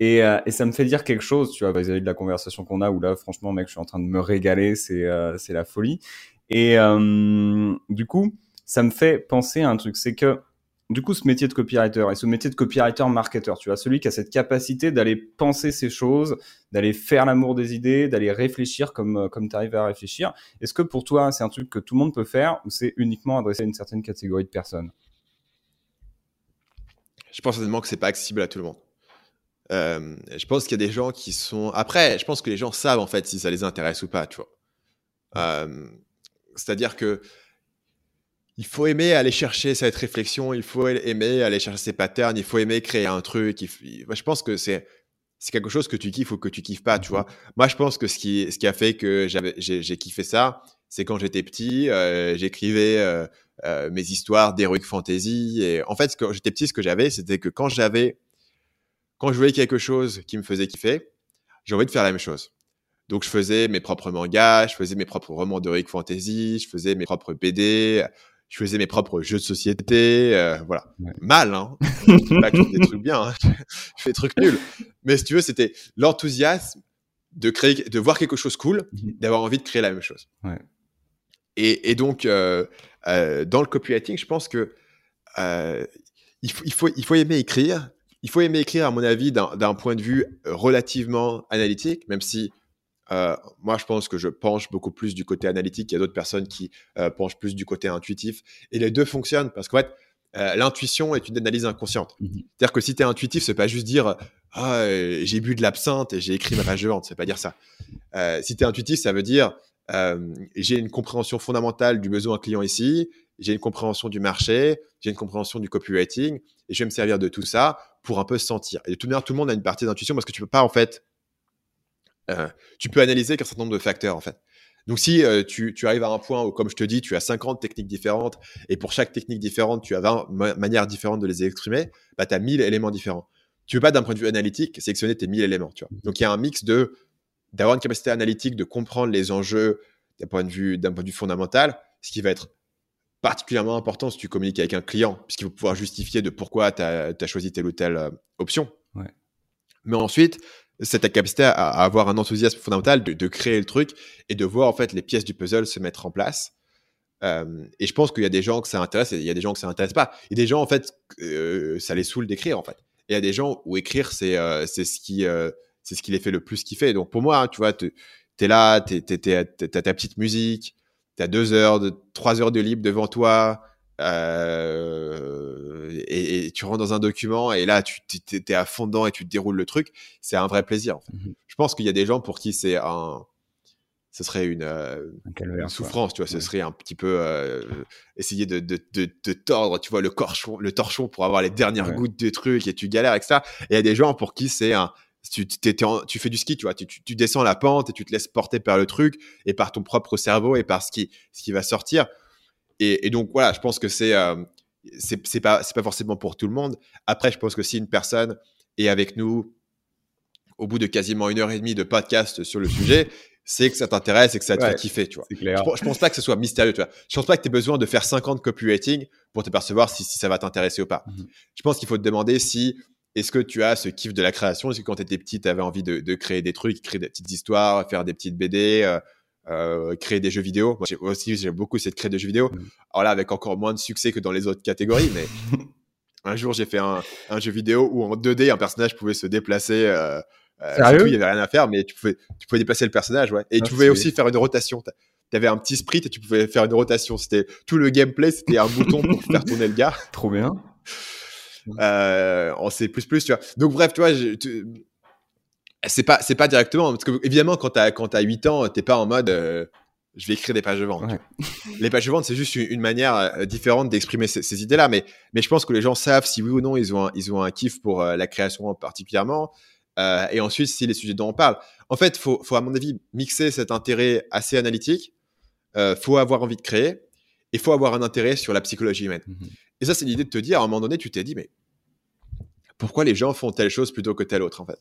Et, euh, et, ça me fait dire quelque chose, tu vois, vis-à-vis de la conversation qu'on a, où là, franchement, mec, je suis en train de me régaler, c'est euh, c'est la folie. Et euh, du coup, ça me fait penser à un truc, c'est que du coup, ce métier de copywriter et ce métier de copywriter marketeur, tu vois, celui qui a cette capacité d'aller penser ces choses, d'aller faire l'amour des idées, d'aller réfléchir comme comme tu arrives à réfléchir. Est-ce que pour toi, c'est un truc que tout le monde peut faire ou c'est uniquement adressé à une certaine catégorie de personnes? Je pense honnêtement que c'est pas accessible à tout le monde. Euh, je pense qu'il y a des gens qui sont. Après, je pense que les gens savent en fait si ça les intéresse ou pas, tu vois. Euh, c'est-à-dire que il faut aimer aller chercher cette réflexion, il faut aimer aller chercher ces patterns, il faut aimer créer un truc. je pense que c'est c'est quelque chose que tu kiffes ou que tu kiffes pas, tu vois. Moi, je pense que ce qui, ce qui a fait que j'ai kiffé ça, c'est quand j'étais petit, euh, j'écrivais euh, euh, mes histoires d'heroic fantasy. Et en fait, quand j'étais petit, ce que j'avais, c'était que quand j'avais quand je voyais quelque chose qui me faisait kiffer, j'ai envie de faire la même chose. Donc, je faisais mes propres mangas, je faisais mes propres romans de Rick Fantasy, je faisais mes propres BD, je faisais mes propres jeux de société, euh, voilà. Mal, hein. *laughs* je dis pas que fais des trucs bien, hein. *laughs* je fais des trucs nuls. Mais si tu veux, c'était l'enthousiasme de créer, de voir quelque chose cool, mhm. d'avoir envie de créer la même chose. Ouais. Et, et, donc, euh, euh, dans le copywriting, je pense que il, faut, il, faut, il faut aimer écrire, il faut aimer écrire, à mon avis, d'un point de vue euh, relativement analytique, même si euh, moi, je pense que je penche beaucoup plus du côté analytique. Il y a d'autres personnes qui euh, penchent plus du côté intuitif. Et les deux fonctionnent parce qu'en fait, l'intuition est une analyse inconsciente. Mmh C'est-à-dire que si tu es intuitif, c'est pas juste dire ah, j'ai bu de l'absinthe et j'ai écrit ma page de vente. C'est pas dire ça. si tu es intuitif, ça veut dire j'ai une compréhension fondamentale du besoin client ici, j'ai une compréhension du marché, j'ai une compréhension du copywriting, et je vais me servir de tout ça pour un peu sentir. Et de toute manière, tout le monde a une partie d'intuition parce que tu peux pas, en fait, euh, tu peux analyser qu'un certain nombre de facteurs, en fait. Donc, si euh, tu, arrives à un point où, comme je te dis, tu as 50 techniques différentes et pour chaque technique différente, tu as 20 manières différentes de les exprimer, bah, tu as 1000 éléments différents. Tu veux pas, d'un point de vue analytique, sélectionner tes 1000 éléments. Tu vois. Donc, il y a un mix de d'avoir une capacité analytique, de comprendre les enjeux d'un point, d'un point de vue fondamental, ce qui va être particulièrement important si tu communiques avec un client, puisqu'il faut pouvoir justifier de pourquoi tu as, choisi telle ou telle euh, option. Mais ensuite, c'est ta capacité à, avoir un enthousiasme fondamental de, créer le truc et de voir en fait les pièces du puzzle se mettre en place. Euh, et je pense qu'il y a des gens que ça intéresse et il y a des gens que ça intéresse pas. Il y a des gens en fait, euh, ça les saoule d'écrire en fait. Et il y a des gens où écrire c'est c'est ce qui c'est ce qui les fait le plus kiffer. Donc pour moi, hein, tu vois, tu es là, tu as ta petite musique, tu as deux heures, de, trois heures de libre devant toi, euh, et, tu rentres dans un document et là, tu es, à fond dedans et tu te déroules le truc. C'est un vrai plaisir. En fait. Mmh Je pense qu'il y a des gens pour qui c'est un, ce serait une, euh, souffrance, tu vois. Ce serait un petit peu euh, essayer de, de, de, tordre, tu vois, le, corchon, le torchon pour avoir les dernières gouttes de truc et tu galères avec ça. Et il y a des gens pour qui c'est un, tu, tu, fais du ski, tu vois, tu, tu, descends la pente et tu te laisses porter par le truc et par ton propre cerveau et par ce qui, ce qui va sortir. Et, donc voilà, je pense que c'est euh, c'est pas c'est pas forcément pour tout le monde. Après, je pense que si une personne est avec nous au bout de quasiment une heure et demie de podcast sur le sujet, c'est que ça t'intéresse et que ça te fait kiffer, tu vois. Je, pense pas que ce soit mystérieux, tu vois. Je pense pas que tu aies besoin de faire 50 copywriting pour te percevoir si, si ça va t'intéresser ou pas. Mmh je pense qu'il faut te demander si est-ce que tu as ce kiff de la création? Est-ce que quand tu étais petit, tu avais envie de, créer des trucs, créer des petites histoires, faire des petites BD, euh, euh, créer des jeux vidéo? Moi aussi, j'aime beaucoup cette créer des jeux vidéo. Mmh. Alors là, avec encore moins de succès que dans les autres catégories, mais *laughs* un jour, j'ai fait un, jeu vidéo où en 2D, un personnage pouvait se déplacer. Euh, euh il n'y avait rien à faire, mais tu pouvais, tu pouvais déplacer le personnage, ouais. Et ah, tu pouvais aussi faire une rotation. Tu avais un petit sprint et tu pouvais faire une rotation. C'était tout le gameplay, c'était un bouton pour faire *laughs* tourner le gars. Trop bien euh, en C++, tu vois. Donc bref, tu vois, c'est pas c'est pas directement parce que évidemment quand tu as quand as 8 ans, t'es pas en mode euh, je vais écrire des pages de vente. les pages de vente, c'est juste une, manière euh, différente d'exprimer ces, idées-là, mais mais je pense que les gens savent si oui ou non ils ont un, ils ont un kiff pour euh, la création particulièrement. et ensuite, si les sujets dont on parle. En fait, faut, faut à mon avis mixer cet intérêt assez analytique. faut avoir envie de créer et faut avoir un intérêt sur la psychologie humaine. Mmh et ça, c'est l'idée de te dire, à un moment donné, tu t'es dit, mais pourquoi les gens font telle chose plutôt que telle autre, en fait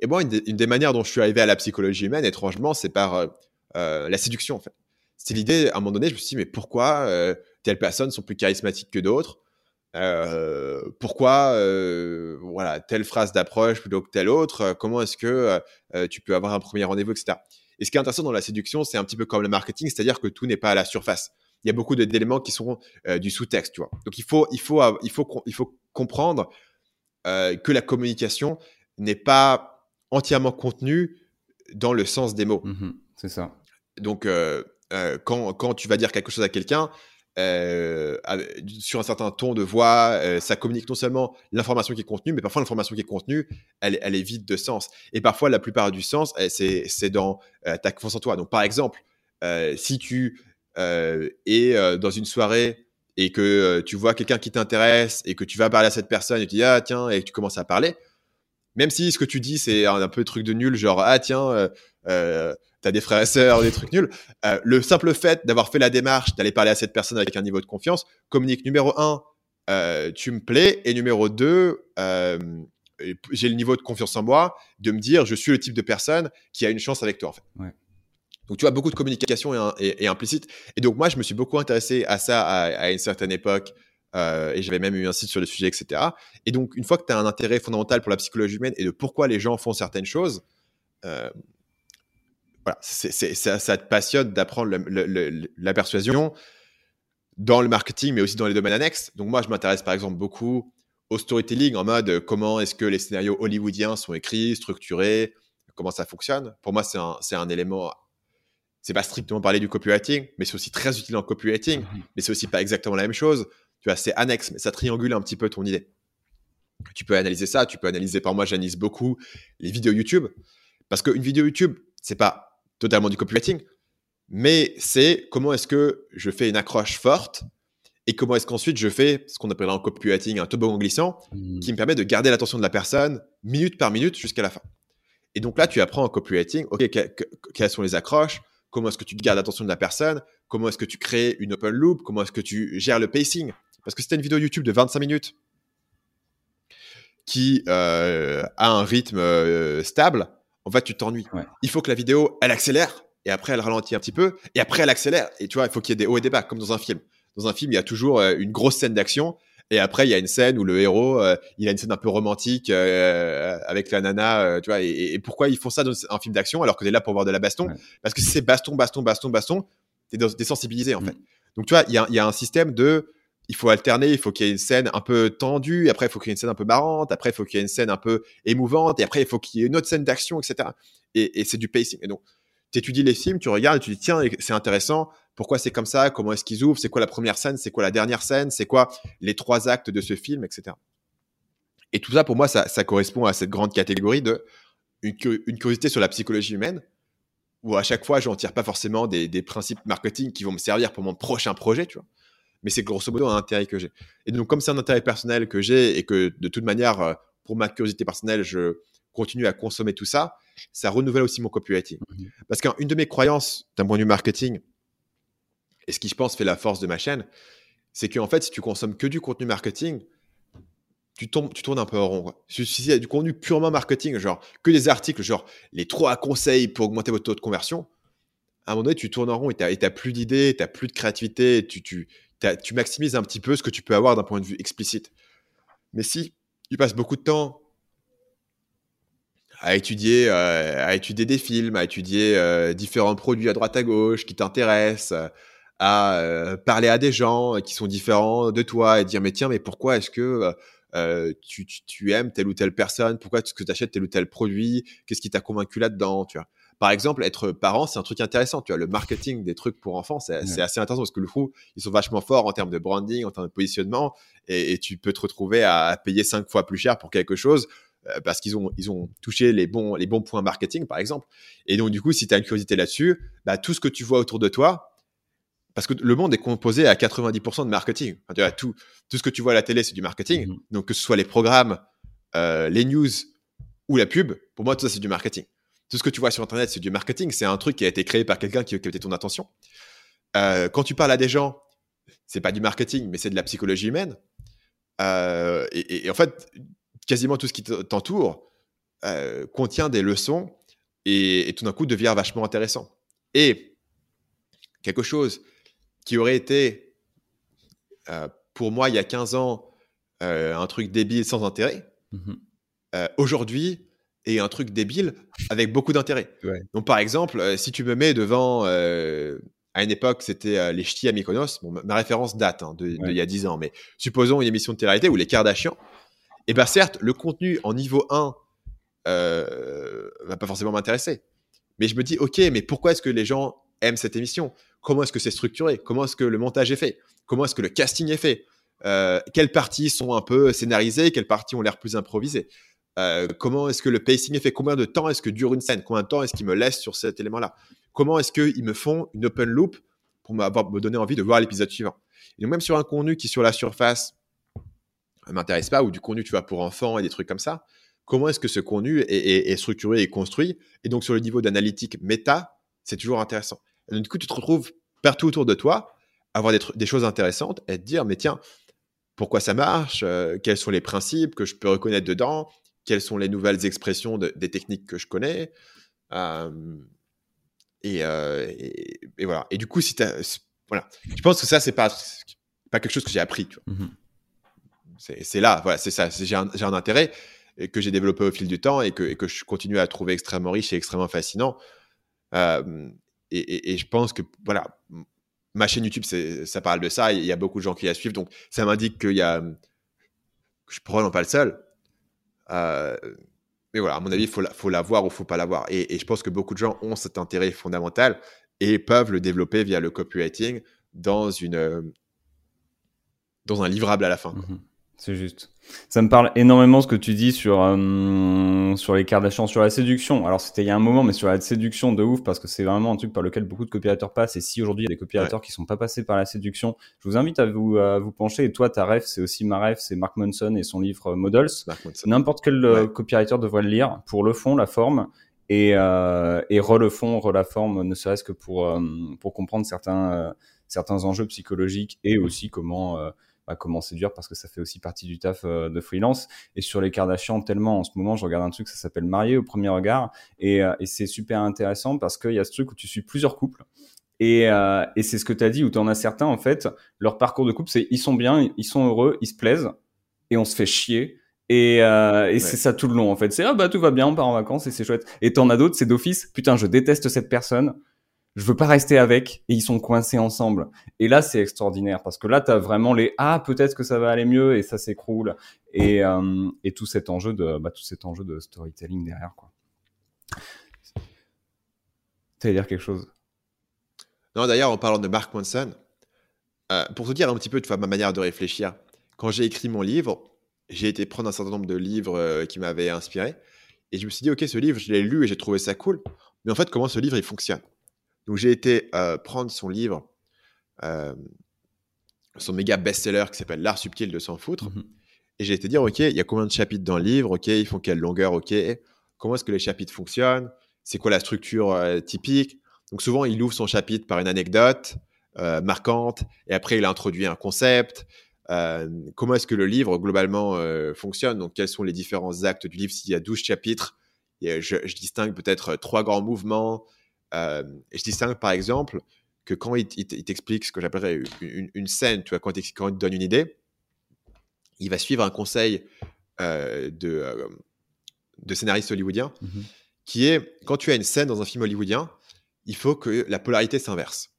Et moi, une, des manières dont je suis arrivé à la psychologie humaine, étrangement, c'est par euh, euh, la séduction, en fait. C'est l'idée, à un moment donné, je me suis dit, mais pourquoi euh, telles personnes sont plus charismatiques que d'autres? Pourquoi voilà telle phrase d'approche plutôt que telle autre? Comment est-ce que tu peux avoir un premier rendez-vous, etc. Et ce qui est intéressant dans la séduction, c'est un petit peu comme le marketing, c'est-à-dire que tout n'est pas à la surface il y a beaucoup d'éléments qui sont euh, du sous-texte, tu vois. Donc il faut, il faut, il faut, il faut comprendre euh, que la communication n'est pas entièrement contenue dans le sens des mots. Mmh c'est ça. Donc euh, quand, quand, tu vas dire quelque chose à quelqu'un, sur un certain ton de voix, ça communique non seulement l'information qui est contenue, mais parfois l'information qui est contenue, elle, elle, est vide de sens. Et parfois, la plupart du sens, eh, c'est dans ta confiance en toi. Donc, par exemple, si tu euh, euh, dans une soirée et que euh, tu vois quelqu'un qui t'intéresse et que tu vas parler à cette personne et tu dis ah tiens et que tu commences à parler, même si ce que tu dis c'est un, peu truc de nul, genre ah tiens euh, t'as des frères et sœurs, des trucs nuls. le simple fait d'avoir fait la démarche d'aller parler à cette personne avec un niveau de confiance communique numéro un, tu me plais, et numéro deux, j'ai le niveau de confiance en moi de me dire je suis le type de personne qui a une chance avec toi en fait. Donc, tu vois, beaucoup de communication est, implicite. Et donc, moi, je me suis beaucoup intéressé à ça à, une certaine époque. Euh, et j'avais même eu un site sur le sujet, etc. Et donc, une fois que tu as un intérêt fondamental pour la psychologie humaine et de pourquoi les gens font certaines choses, euh, voilà, ça, te passionne d'apprendre la persuasion dans le marketing, mais aussi dans les domaines annexes. Donc, moi, je m'intéresse par exemple beaucoup au storytelling en mode comment est-ce que les scénarios hollywoodiens sont écrits, structurés, comment ça fonctionne. Pour moi, c'est un, un élément c'est pas strictement parler du copywriting, mais c'est aussi très utile en copywriting, mhm. mais c'est aussi pas exactement la même chose. Tu vois, c'est annexe, mais ça triangule un petit peu ton idée. Tu peux analyser ça, tu peux analyser, par moi, j'analyse beaucoup les vidéos YouTube, parce qu'une vidéo YouTube, c'est pas totalement du copywriting, mais c'est comment est-ce que je fais une accroche forte et comment est-ce qu'ensuite je fais ce qu'on appelle en copywriting un toboggan glissant mhm. qui me permet de garder l'attention de la personne minute par minute jusqu'à la fin. Et donc là, tu apprends en copywriting, OK, quelles sont les accroches, comment est-ce que tu gardes l'attention de la personne, comment est-ce que tu crées une open loop, comment est-ce que tu gères le pacing? Parce que c'était une vidéo YouTube de 25 minutes qui euh, a un rythme euh, stable, en fait, tu t'ennuies. Il faut que la vidéo, elle accélère, et après, elle ralentit un petit peu, et après, elle accélère. Et tu vois, il faut qu'il y ait des hauts et des bas, comme dans un film. dans un film, il y a toujours une grosse scène d'action. Et après, il y a une scène où le héros, il a une scène un peu romantique avec la nana, tu vois. Et, pourquoi ils font ça dans un film d'action alors que t'es là pour voir de la baston Parce que si c'est baston, baston, baston, baston, t'es désensibilisé en mm. fait. Donc tu vois, il y a, y a, un système de il faut alterner, il faut qu'il y ait une scène un peu tendue, après il faut qu'il y ait une scène un peu marrante, après il faut qu'il y ait une scène un peu émouvante, et après il faut qu'il y ait une autre scène d'action, etc. Et, c'est du pacing. Et donc, tu étudies les films, tu regardes et tu dis, tiens, c'est intéressant, pourquoi c'est comme ça, comment est-ce qu'ils ouvrent, c'est quoi la première scène, c'est quoi la dernière scène, c'est quoi les trois actes de ce film, etc. Et tout ça, pour moi, ça, correspond à cette grande catégorie de une, curiosité sur la psychologie humaine, où à chaque fois, je n'en tire pas forcément des, des principes marketing qui vont me servir pour mon prochain projet, tu vois mais c'est grosso modo un intérêt que j'ai. Et donc, comme c'est un intérêt personnel que j'ai et que de toute manière, euh, pour ma curiosité personnelle, je continue à consommer tout ça, ça renouvelle aussi mon copywriting. Mmh Parce qu'une de mes croyances d'un point de vue marketing, et ce qui, je pense, fait la force de ma chaîne, c'est qu'en fait, si tu consommes que du contenu marketing, tu, tombes, tu tournes un peu en rond. Si il y a du contenu purement marketing, genre que des articles, genre les trois conseils pour augmenter votre taux de conversion, à un moment donné, tu tournes en rond et tu n'as plus d'idées, tu n'as plus de créativité, tu maximises un petit peu ce que tu peux avoir d'un point de vue explicite. Mais si tu passes beaucoup de temps à étudier, euh, à étudier des films, à étudier euh, différents produits à droite à gauche qui t'intéressent, à euh, parler à des gens qui sont différents de toi et dire mais tiens mais pourquoi est-ce que tu, tu, aimes telle ou telle personne, pourquoi est-ce que tu achètes tel ou tel produit, qu'est-ce qui t'a convaincu là-dedans, tu vois? Par exemple, être parent, c'est un truc intéressant. Tu vois, le marketing des trucs pour enfants, c'est assez intéressant parce que le coup, ils sont vachement forts en termes de branding, en termes de positionnement, et, tu peux te retrouver à, payer cinq fois plus cher pour quelque chose euh, parce qu'ils ont, ils ont touché les bons, les bons points marketing, par exemple. Et donc, du coup, si tu as une curiosité là-dessus, bah, tout ce que tu vois autour de toi, parce que le monde est composé à 90% de marketing. tu vois, tout, tout ce que tu vois à la télé, c'est du marketing. Mmh donc, que ce soit les programmes, euh, les news ou la pub, pour moi, tout ça, c'est du marketing tout ce que tu vois sur Internet, c'est du marketing. C'est un truc qui a été créé par quelqu'un qui, a capté ton attention. Euh, quand tu parles à des gens, c'est pas du marketing, mais c'est de la psychologie humaine. Euh, et, en fait, quasiment tout ce qui t'entoure contient des leçons et, tout d'un coup devient vachement intéressant. Et quelque chose qui aurait été, pour moi, il y a 15 ans, un truc débile sans intérêt, mmh aujourd'hui, et un truc débile avec beaucoup d'intérêt. Donc, par exemple, euh, si tu me mets devant, euh, à une époque, c'était euh, les ch'tis à Mykonos, bon, ma référence date hein, de, il y a 10 ans, mais supposons une émission de télé-réalité ou les Kardashians, et bien certes, le contenu en niveau 1 va pas forcément m'intéresser. Mais je me dis, ok, mais pourquoi est-ce que les gens aiment cette émission. Comment est-ce que c'est structuré? Comment est-ce que le montage est fait? Comment est-ce que le casting est fait? Quelles parties sont un peu scénarisées? Quelles parties ont l'air plus improvisées? Euh, comment est-ce que le pacing est fait? Combien de temps est-ce que dure une scène? Combien de temps est-ce qu'ils me laissent sur cet élément-là? Comment est-ce qu'ils me font une open loop pour me donner envie de voir l'épisode suivant? Et donc même sur un contenu qui sur la surface ne m'intéresse pas, ou du contenu tu vois pour enfants et des trucs comme ça, comment est-ce que ce contenu est, structuré et construit? Et donc sur le niveau d'analytique méta, c'est toujours intéressant. Donc, du coup, tu te retrouves partout autour de toi, avoir des, choses intéressantes et te dire, mais tiens, pourquoi ça marche, euh, quels sont les principes que je peux reconnaître dedans, quelles sont les nouvelles expressions des techniques que je connais. Euh, et, voilà. Et du coup, si voilà, je pense que ça, c'est pas, pas quelque chose que j'ai appris. Mmh c'est là, voilà, c'est ça. J'ai un, un, intérêt que j'ai développé au fil du temps et que, et que, je continue à trouver extrêmement riche et extrêmement fascinant. Euh, et, je pense que voilà, ma chaîne YouTube, ça parle de ça. Il y a beaucoup de gens qui la suivent, donc ça m'indique qu'il y a, je suis probablement pas le seul. Euh, mais voilà, à mon avis, il faut, la, ou il faut pas l'avoir. Et, je pense que beaucoup de gens ont cet intérêt fondamental et peuvent le développer via le copywriting dans, une, euh, dans un livrable à la fin. C'est juste. Ça me parle énormément ce que tu dis sur euh, sur les Kardashians, sur la séduction. Alors c'était il y a un moment, mais sur la séduction de ouf parce que c'est vraiment un truc par lequel beaucoup de copywriters passent. Et si aujourd'hui il y a des copywriters qui sont pas passés par la séduction, je vous invite à vous à vous pencher. Et toi, ta ref, c'est aussi ma ref, c'est Mark Manson et son livre Models. N'importe quel euh, copywriter devrait le lire pour le fond, la forme et euh, et re le fond, re la forme, ne serait-ce que pour euh, pour comprendre certains euh, certains enjeux psychologiques et aussi comment comment séduire parce que ça fait aussi partie du taf euh, de freelance. Et sur les Kardashians, tellement en ce moment, je regarde un truc, ça s'appelle Marié au premier regard. Et, euh, et c'est super intéressant parce qu'il y a ce truc où tu suis plusieurs couples Et, euh, et c'est ce que tu as dit, où tu en as certains, en fait, leur parcours de couple, c'est ils sont bien, ils sont heureux, ils se plaisent, et on se fait chier. Et, euh, et c'est ça tout le long, en fait. C'est, ah bah tout va bien, on part en vacances et c'est chouette. Et t'en as d'autres, c'est d'office, putain, je déteste cette personne, je veux pas rester avec, et ils sont coincés ensemble. Et là, c'est extraordinaire, parce que là, t'as vraiment les, ah, peut-être que ça va aller mieux, et ça s'écroule. Et, euh, et tout cet enjeu de, bah, tout cet enjeu de storytelling derrière, quoi. Tu dire quelque chose? Non, d'ailleurs, en parlant de Mark Manson, euh, pour te dire un petit peu de ma manière de réfléchir, quand j'ai écrit mon livre, j'ai été prendre un certain nombre de livres euh, qui m'avaient inspiré. Et je me suis dit, OK, ce livre, je l'ai lu et j'ai trouvé ça cool. Mais en fait, comment ce livre, il fonctionne? Donc, j'ai été euh, prendre son livre, son méga best-seller qui s'appelle L'art subtil de s'en foutre. Mmh et j'ai été dire, OK, il y a combien de chapitres dans le livre? OK, ils font quelle longueur? OK, comment est-ce que les chapitres fonctionnent? C'est quoi la structure euh, typique? Donc souvent, il ouvre son chapitre par une anecdote euh, marquante et après, il introduit un concept. Euh, comment est-ce que le livre globalement fonctionne? Donc quels sont les différents actes du livre? S'il y a 12 chapitres, je, je, distingue peut-être trois grands mouvements. Et je distingue par exemple que quand il, t'explique ce que j'appellerais une, scène, tu vois, quand, il, quand il te donne une idée, il va suivre un conseil de, de scénariste hollywoodien. Mmh qui est quand tu as une scène dans un film hollywoodien, il faut que la polarité s'inverse.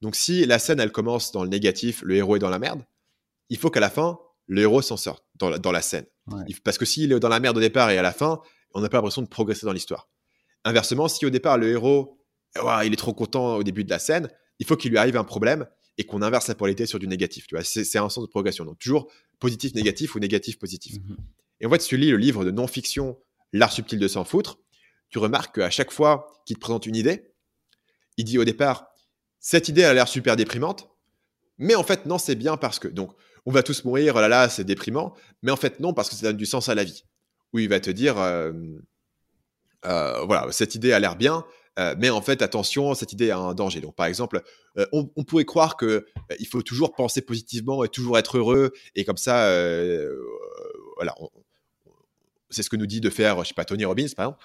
Donc si la scène elle commence dans le négatif, le héros est dans la merde, il faut qu'à la fin le héros s'en sorte dans la, dans la scène. Parce que s'il est dans la merde au départ et à la fin, on n'a pas l'impression de progresser dans l'histoire. Inversement, si au départ le héros il est trop content au début de la scène, il faut qu'il lui arrive un problème et qu'on inverse la polarité sur du négatif. Tu vois, c'est un sens de progression. Donc toujours positif négatif ou négatif positif. Mmh et en fait, si tu lis le livre de non-fiction L'art subtil de s'en foutre, tu remarques qu'à chaque fois qu'il te présente une idée, il dit au départ, cette idée a l'air super déprimante, mais en fait, non, c'est bien parce que. Donc, on va tous mourir, oh là là, c'est déprimant, mais en fait, non, parce que ça donne du sens à la vie. Où il va te dire, euh, euh, voilà, cette idée a l'air bien, euh, mais en fait, attention, cette idée a un danger. Donc, par exemple, on, pourrait croire que il faut toujours penser positivement et toujours être heureux, et comme ça, voilà, c'est ce que nous dit de faire, je sais pas, Tony Robbins, par exemple.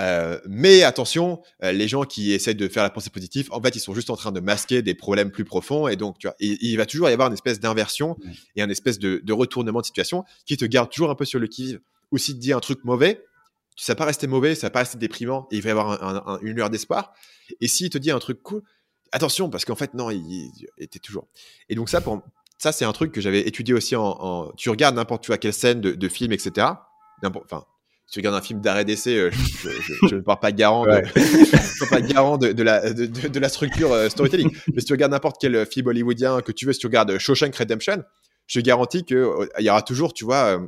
Euh, mais attention, euh, les gens qui essaient de faire la pensée positive, en fait, ils sont juste en train de masquer des problèmes plus profonds. Et donc, tu vois, il va toujours y avoir une espèce d'inversion et un espèce de, retournement de situation qui te garde toujours un peu sur le qui-vive. Ou si te dit un truc mauvais, ça va pas rester mauvais, ça va pas rester déprimant, et il va y avoir une lueur d'espoir. Et s'il te dit un truc cool, attention, parce qu'en fait, non, il, était toujours. Et donc, ça, pour, ça c'est un truc que j'avais étudié aussi en, Tu regardes n'importe quelle scène de, de film, etc. Enfin, tu regardes un film d'arrêt d'essai, euh, je, ne pars pas garant, de, *laughs* pas garant de, la, de, la structure euh, storytelling. Mais si tu regardes n'importe quel film hollywoodien que tu veux, si tu regardes Shawshank Redemption, je garantis qu'il euh, y aura toujours, tu vois,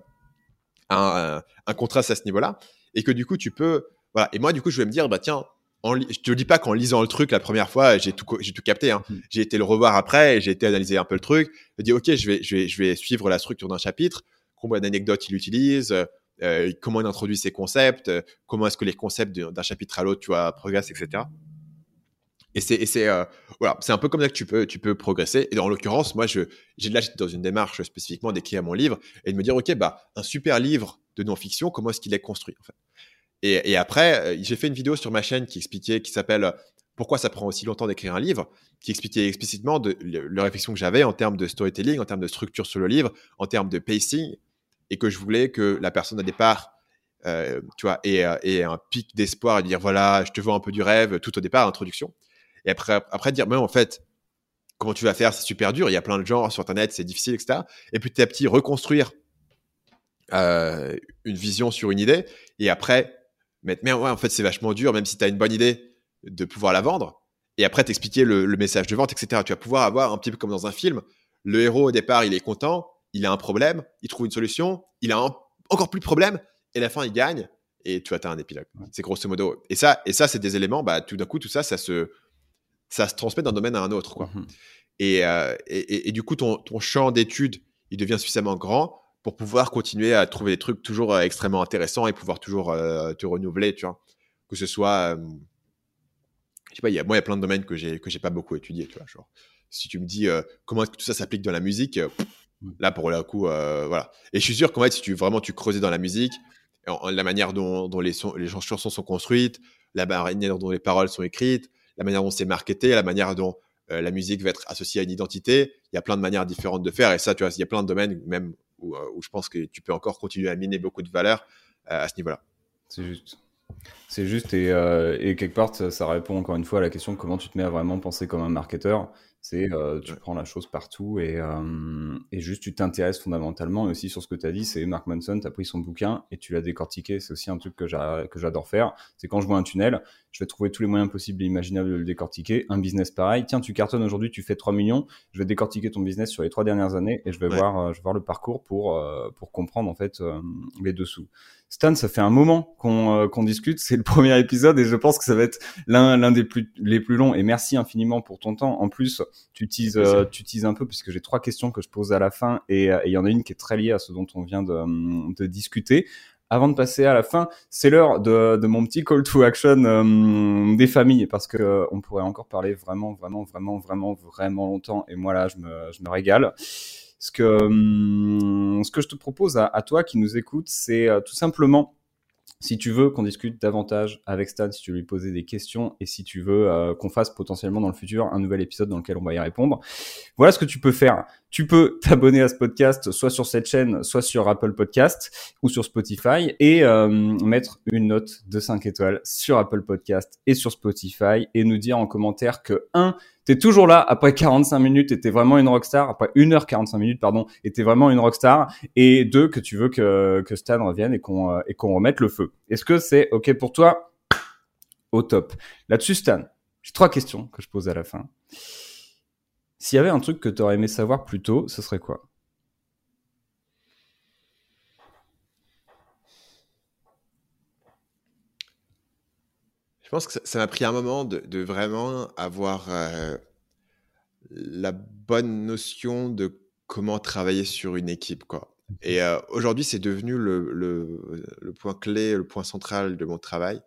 un, un, contraste à ce niveau-là. Et que du coup, tu peux. Voilà. Et moi, du coup, je vais me dire, bah tiens, en je te dis pas qu'en lisant le truc la première fois, j'ai tout, j'ai tout capté. Hein. Mm. J'ai été le revoir après, j'ai été analyser un peu le truc. Je dis, ok, je vais, je vais, je vais suivre la structure d'un chapitre. Combien d'anecdotes il utilise euh, comment il introduit ses concepts, euh, comment est-ce que les concepts d'un chapitre à l'autre, tu vois, progressent, etc. Et c'est, euh, voilà, c'est un peu comme ça que tu peux, tu peux progresser. Et en l'occurrence, moi, je, j'ai là, j'étais dans une démarche spécifiquement d'écrire mon livre et de me dire, ok, bah, un super livre de non-fiction, comment est-ce qu'il est construit, en fait. Et, et après, j'ai fait une vidéo sur ma chaîne qui expliquait, qui s'appelle pourquoi ça prend aussi longtemps d'écrire un livre, qui expliquait explicitement de, la réflexion que j'avais en termes de storytelling, en termes de structure sur le livre, en termes de pacing, et que je voulais que la personne à départ, euh, tu vois, ait un pic d'espoir et dire voilà, je te vois un peu du rêve tout au départ, introduction. Et après, après dire, mais en fait, comment tu vas faire C'est super dur. Il y a plein de gens sur Internet, c'est difficile, etc. Et petit à petit, reconstruire euh, une vision sur une idée. Et après, mettre, mais ouais, en fait, c'est vachement dur, même si tu as une bonne idée, de pouvoir la vendre. Et après, t'expliquer le, le message de vente, etc. Tu vas pouvoir avoir un petit peu comme dans un film. Le héros, au départ, il est content il a un problème, il trouve une solution, il a encore plus de problèmes, et à la fin, il gagne, et tu atteins un épilogue. C'est grosso modo. Et ça, et ça c'est des éléments, bah, tout d'un coup, tout ça, ça se, ça se transmet d'un domaine à un autre. Quoi. Mmh euh, et, et, du coup, ton, ton champ d'études, il devient suffisamment grand pour pouvoir continuer à trouver des trucs toujours euh, extrêmement intéressants et pouvoir toujours euh, te renouveler, tu vois. Que ce soit, je sais pas, y a, moi, il y a plein de domaines que j'ai que j'ai pas beaucoup étudié, tu vois. Genre, si tu me dis comment est-ce que tout ça s'applique dans la musique, Là, pour le coup, euh, voilà. Et je suis sûr qu'en fait, si tu vraiment tu creusais dans la musique, la manière dont, les, les chansons sont construites, la manière dont les paroles sont écrites, la manière dont c'est marketé, la manière dont la musique va être associée à une identité. Il y a plein de manières différentes de faire. Et ça, tu vois, il y a plein de domaines même où, où je pense que tu peux encore continuer à miner beaucoup de valeur à ce niveau-là. C'est juste. C'est juste, et, euh, et quelque part, ça, ça, répond encore une fois à la question comment tu te mets à vraiment penser comme un marketeur. C'est euh, tu prends la chose partout et, euh, et juste tu t'intéresses fondamentalement et aussi sur ce que tu as dit. C'est Mark Manson, tu as pris son bouquin et tu l'as décortiqué. C'est aussi un truc que j'adore faire. C'est quand je vois un tunnel, je vais trouver tous les moyens possibles et imaginables de le décortiquer. Un business pareil. Tiens, tu cartonnes aujourd'hui, tu fais 3 millions. Je vais décortiquer ton business sur les trois dernières années et je vais, voir, euh, je vais voir le parcours pour, euh, pour comprendre en fait euh, les dessous. Stan, ça fait un moment qu'on qu'on discute. C'est le premier épisode et je pense que ça va être l'un des plus les plus longs. Et merci infiniment pour ton temps. En plus, tu teases, euh, tu teases un peu puisque j'ai trois questions que je pose à la fin et il y en a une qui est très liée à ce dont on vient de, de discuter. Avant de passer à la fin, c'est l'heure de, de, mon petit call to action euh, des familles parce que euh, on pourrait encore parler vraiment, vraiment, vraiment, vraiment, vraiment longtemps et moi là, je me, je me régale. Ce que, hum, ce que je te propose à, à toi qui nous écoute, c'est tout simplement si tu veux qu'on discute davantage avec Stan, si tu veux lui poser des questions et si tu veux euh, qu'on fasse potentiellement dans le futur un nouvel épisode dans lequel on va y répondre, voilà ce que tu peux faire. Tu peux *laughs* t'abonner à ce podcast soit sur cette chaîne, soit sur Apple Podcast ou sur Spotify et euh, mettre une note de 5 étoiles sur Apple Podcast et sur Spotify et nous dire en commentaire que 1 t'es toujours là après 45 minutes et t'es vraiment une rockstar, après 1h45 minutes, pardon, et t'es vraiment une rockstar, et deux, que tu veux que, que Stan revienne et qu'on euh, et qu'on remette le feu. Est-ce que c'est OK pour toi? Au top. Là-dessus, Stan, j'ai trois questions que je pose à la fin. S'il y avait un truc que t'aurais aimé savoir plus tôt, ce serait quoi? Je pense que ça m'a pris un moment de, vraiment avoir euh, la bonne notion de comment travailler sur une équipe. Quoi. Et euh, aujourd'hui, c'est devenu le, le, point clé, le point central de mon travail.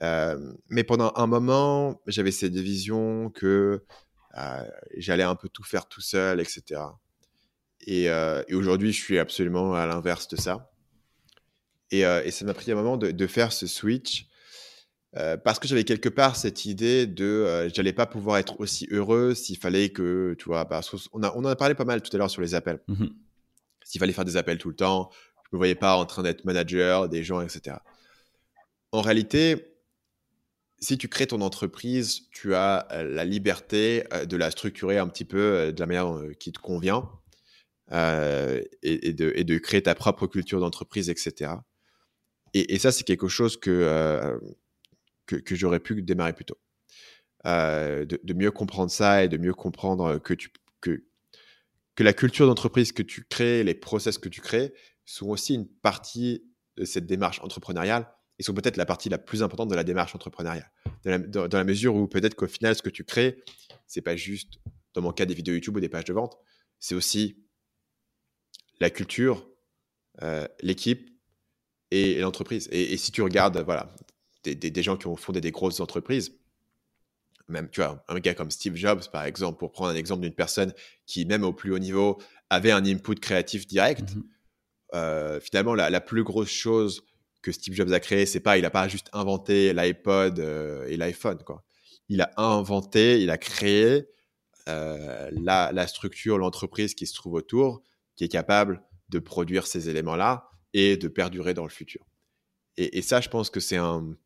Euh, mais pendant un moment, j'avais cette vision que j'allais un peu tout faire tout seul, etc. Et, et aujourd'hui, je suis absolument à l'inverse de ça. Et, et ça m'a pris un moment de, de, faire ce switch euh, parce que j'avais quelque part cette idée de euh, j'allais pas pouvoir être aussi heureux s'il fallait que tu vois bah, on, a, on en a parlé pas mal tout à l'heure sur les appels mmh s'il fallait faire des appels tout le temps je me voyais pas en train d'être manager des gens etc en réalité si tu crées ton entreprise tu as la liberté de la structurer un petit peu de la manière qui te convient et, de, créer ta propre culture d'entreprise etc et, ça c'est quelque chose que j'aurais pu démarrer plus tôt. De, mieux comprendre ça et de mieux comprendre que, que la culture d'entreprise que tu crées, les process que tu crées, sont aussi une partie de cette démarche entrepreneuriale et sont peut-être la partie la plus importante de la démarche entrepreneuriale. Dans la, mesure où peut-être qu'au final, ce que tu crées, c'est pas juste, dans mon cas, des vidéos YouTube ou des pages de vente, c'est aussi la culture, euh, l'équipe et, l'entreprise. Et, et, si tu regardes, voilà, des, gens qui ont fondé des grosses entreprises. Même, tu vois, un gars comme Steve Jobs, par exemple, pour prendre un exemple d'une personne qui, même au plus haut niveau, avait un input créatif direct. Mhm. Euh, finalement, la, plus grosse chose que Steve Jobs a créé, c'est pas, il n'a pas juste inventé l'iPod euh, et l'iPhone, quoi. Il a inventé, il a créé euh, la, structure, l'entreprise qui se trouve autour, qui est capable de produire ces éléments-là et de perdurer dans le futur. et ça, je pense que c'est un,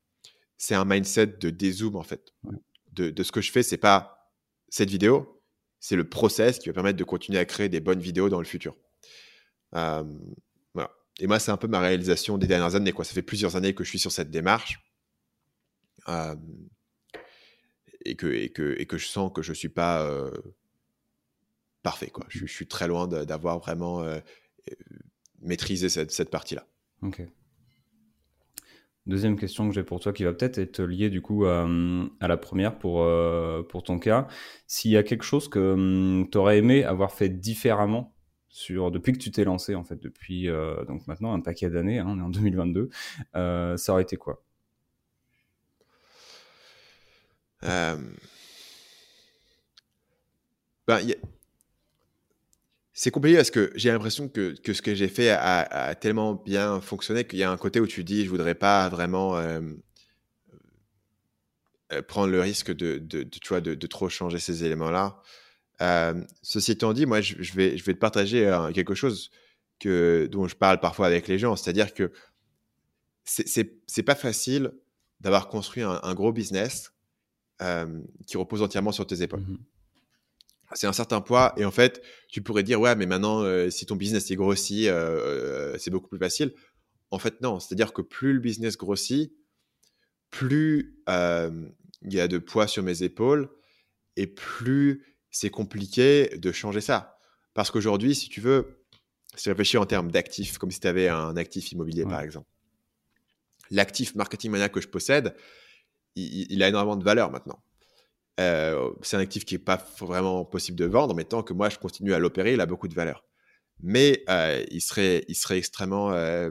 c'est un mindset de dézoom en fait. De, ce que je fais, c'est pas cette vidéo, c'est le process qui va permettre de continuer à créer des bonnes vidéos dans le futur. voilà. Et moi, c'est un peu ma réalisation des dernières années. Quoi. Ça fait plusieurs années que je suis sur cette démarche. et, que, et, que, je sens que je ne suis pas euh, parfait. Quoi. Je, suis très loin d'avoir vraiment euh, maîtrisé cette, partie-là. Ok. Deuxième question que j'ai pour toi qui va peut-être être liée du coup à, la première pour, euh, pour ton cas. S'il y a quelque chose que hum, tu aurais aimé avoir fait différemment depuis que tu t'es lancé en fait, depuis euh, donc maintenant un paquet d'années, hein, on est en 2022, euh, ça aurait été quoi? Ben, c'est compliqué parce que j'ai l'impression que, que, ce que j'ai fait a, tellement bien fonctionné qu'il y a un côté où tu dis je voudrais pas vraiment euh, prendre le risque de, tu vois, de, trop changer ces éléments-là. Ceci étant dit, moi, je, vais, je vais te partager quelque chose que, dont je parle parfois avec les gens, c'est-à-dire que c'est pas facile d'avoir construit un, gros business qui repose entièrement sur tes épaules. Mmh c'est un certain poids. Et en fait, tu pourrais dire, ouais, mais maintenant, euh, si ton business est grossi, euh, euh, c'est beaucoup plus facile. En fait, non. C'est-à-dire que plus le business grossit, plus il y a de poids sur mes épaules et plus c'est compliqué de changer ça. Parce qu'aujourd'hui, si tu veux, si tu réfléchis en termes d'actifs, comme si tu avais un actif immobilier, par exemple. L'actif marketing mania que je possède, il a énormément de valeur maintenant. Euh, c'est un actif qui n'est pas vraiment possible de vendre, mais tant que moi je continue à l'opérer, il a beaucoup de valeur. Mais euh, il, serait, il serait extrêmement, euh,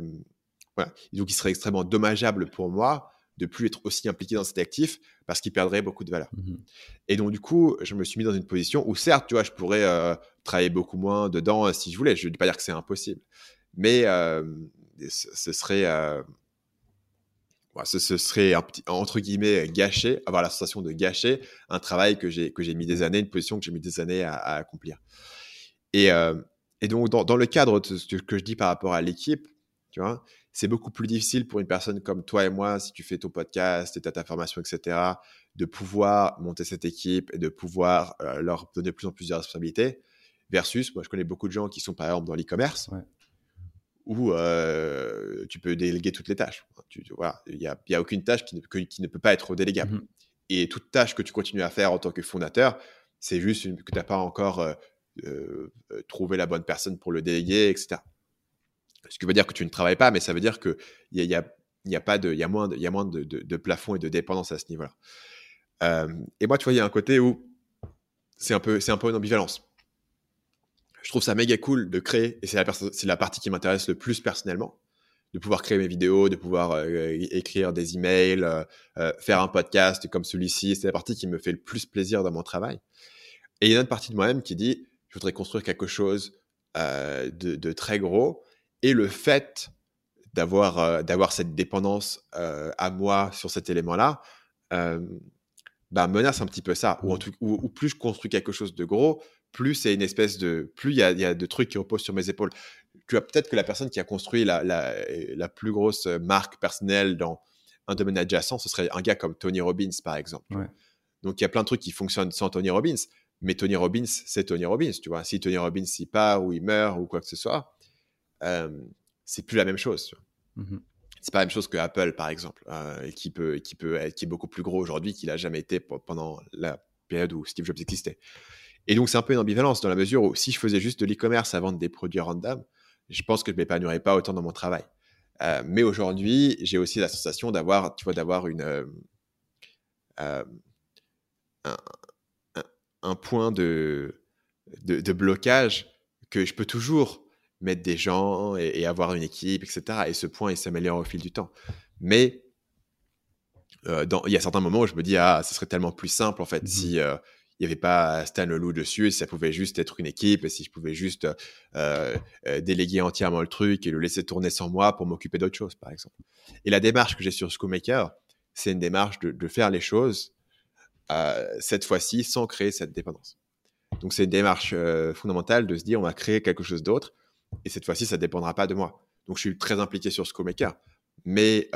donc il serait extrêmement dommageable pour moi de plus être aussi impliqué dans cet actif parce qu'il perdrait beaucoup de valeur. Mmh Et donc du coup, je me suis mis dans une position où certes, tu vois, je pourrais travailler beaucoup moins dedans si je voulais. Je ne dis pas dire que c'est impossible, mais ce serait ce, serait entre guillemets gâcher, avoir la sensation de gâcher un travail que j'ai que j'ai mis des années, une position que j'ai mis des années à, accomplir. Et, euh, et donc dans, le cadre de ce que je dis par rapport à l'équipe, tu vois, c'est beaucoup plus difficile pour une personne comme toi et moi, si tu fais ton podcast et ta formation, etc., de pouvoir monter cette équipe et de pouvoir euh, leur donner de plus en plus de responsabilités. Versus, moi, je connais beaucoup de gens qui sont par exemple dans l'e-commerce, où euh, tu peux déléguer toutes les tâches. Tu, vois, il n'y a, aucune tâche qui ne, qui ne, peut pas être délégable. Mmh Et toute tâche que tu continues à faire en tant que fondateur, c'est juste que tu n'as pas encore euh, trouvé la bonne personne pour le déléguer, etc. Ce qui veut dire que tu ne travailles pas, mais ça veut dire qu'il y a, pas de, moins, de, y plafond et de dépendance à ce niveau-là. et moi, tu vois, il y a un côté où c'est un, peu, un peu une ambivalence je trouve ça méga cool de créer, et c'est la, partie qui m'intéresse le plus personnellement, de pouvoir créer mes vidéos, de pouvoir euh, écrire des emails, euh, euh, faire un podcast comme celui-ci. C'est la partie qui me fait le plus plaisir dans mon travail. Et il y a une autre partie de moi-même qui dit, je voudrais construire quelque chose de, très gros. Et le fait d'avoir d'avoir cette dépendance à moi sur cet élément-là, bah, menace un petit peu ça. Ou, en tout, ou, plus je construis quelque chose de gros, plus c'est une espèce de. Plus il y a, y a, de trucs qui reposent sur mes épaules. Tu vois, peut-être que la personne qui a construit la, la, la, plus grosse marque personnelle dans un domaine adjacent, ce serait un gars comme Tony Robbins, par exemple. Donc, il y a plein de trucs qui fonctionnent sans Tony Robbins. Mais Tony Robbins, c'est Tony Robbins, tu vois. Si Tony Robbins il part ou il meurt ou quoi que ce soit, euh, c'est plus la même chose. Mmh c'est pas la même chose que Apple, par exemple, euh, qui peut, qui peut, qui est beaucoup plus gros aujourd'hui qu'il a jamais été pendant la période où Steve Jobs existait. Et donc, c'est un peu une ambivalence dans la mesure où si je faisais juste de l'e-commerce à vendre des produits random, je pense que je ne m'épanouirais pas autant dans mon travail. Euh, mais aujourd'hui, j'ai aussi la sensation d'avoir, tu vois, d'avoir une, euh, euh, un, point de, de, blocage que je peux toujours mettre des gens et, avoir une équipe, etc. Et ce point, il s'améliore au fil du temps. Mais dans, il y a certains moments où je me dis, ah, ce serait tellement plus simple, en fait, mmh si il n'y avait pas Stan Leloup dessus, et ça pouvait juste être une équipe, et si je pouvais juste euh, euh, déléguer entièrement le truc et le laisser tourner sans moi pour m'occuper d'autre chose, par exemple. Et la démarche que j'ai sur Schoolmaker, c'est une démarche de, faire les choses euh, cette fois-ci sans créer cette dépendance. Donc c'est une démarche fondamentale de se dire on va créer quelque chose d'autre, et cette fois-ci ça ne dépendra pas de moi. Donc je suis très impliqué sur Schoolmaker, mais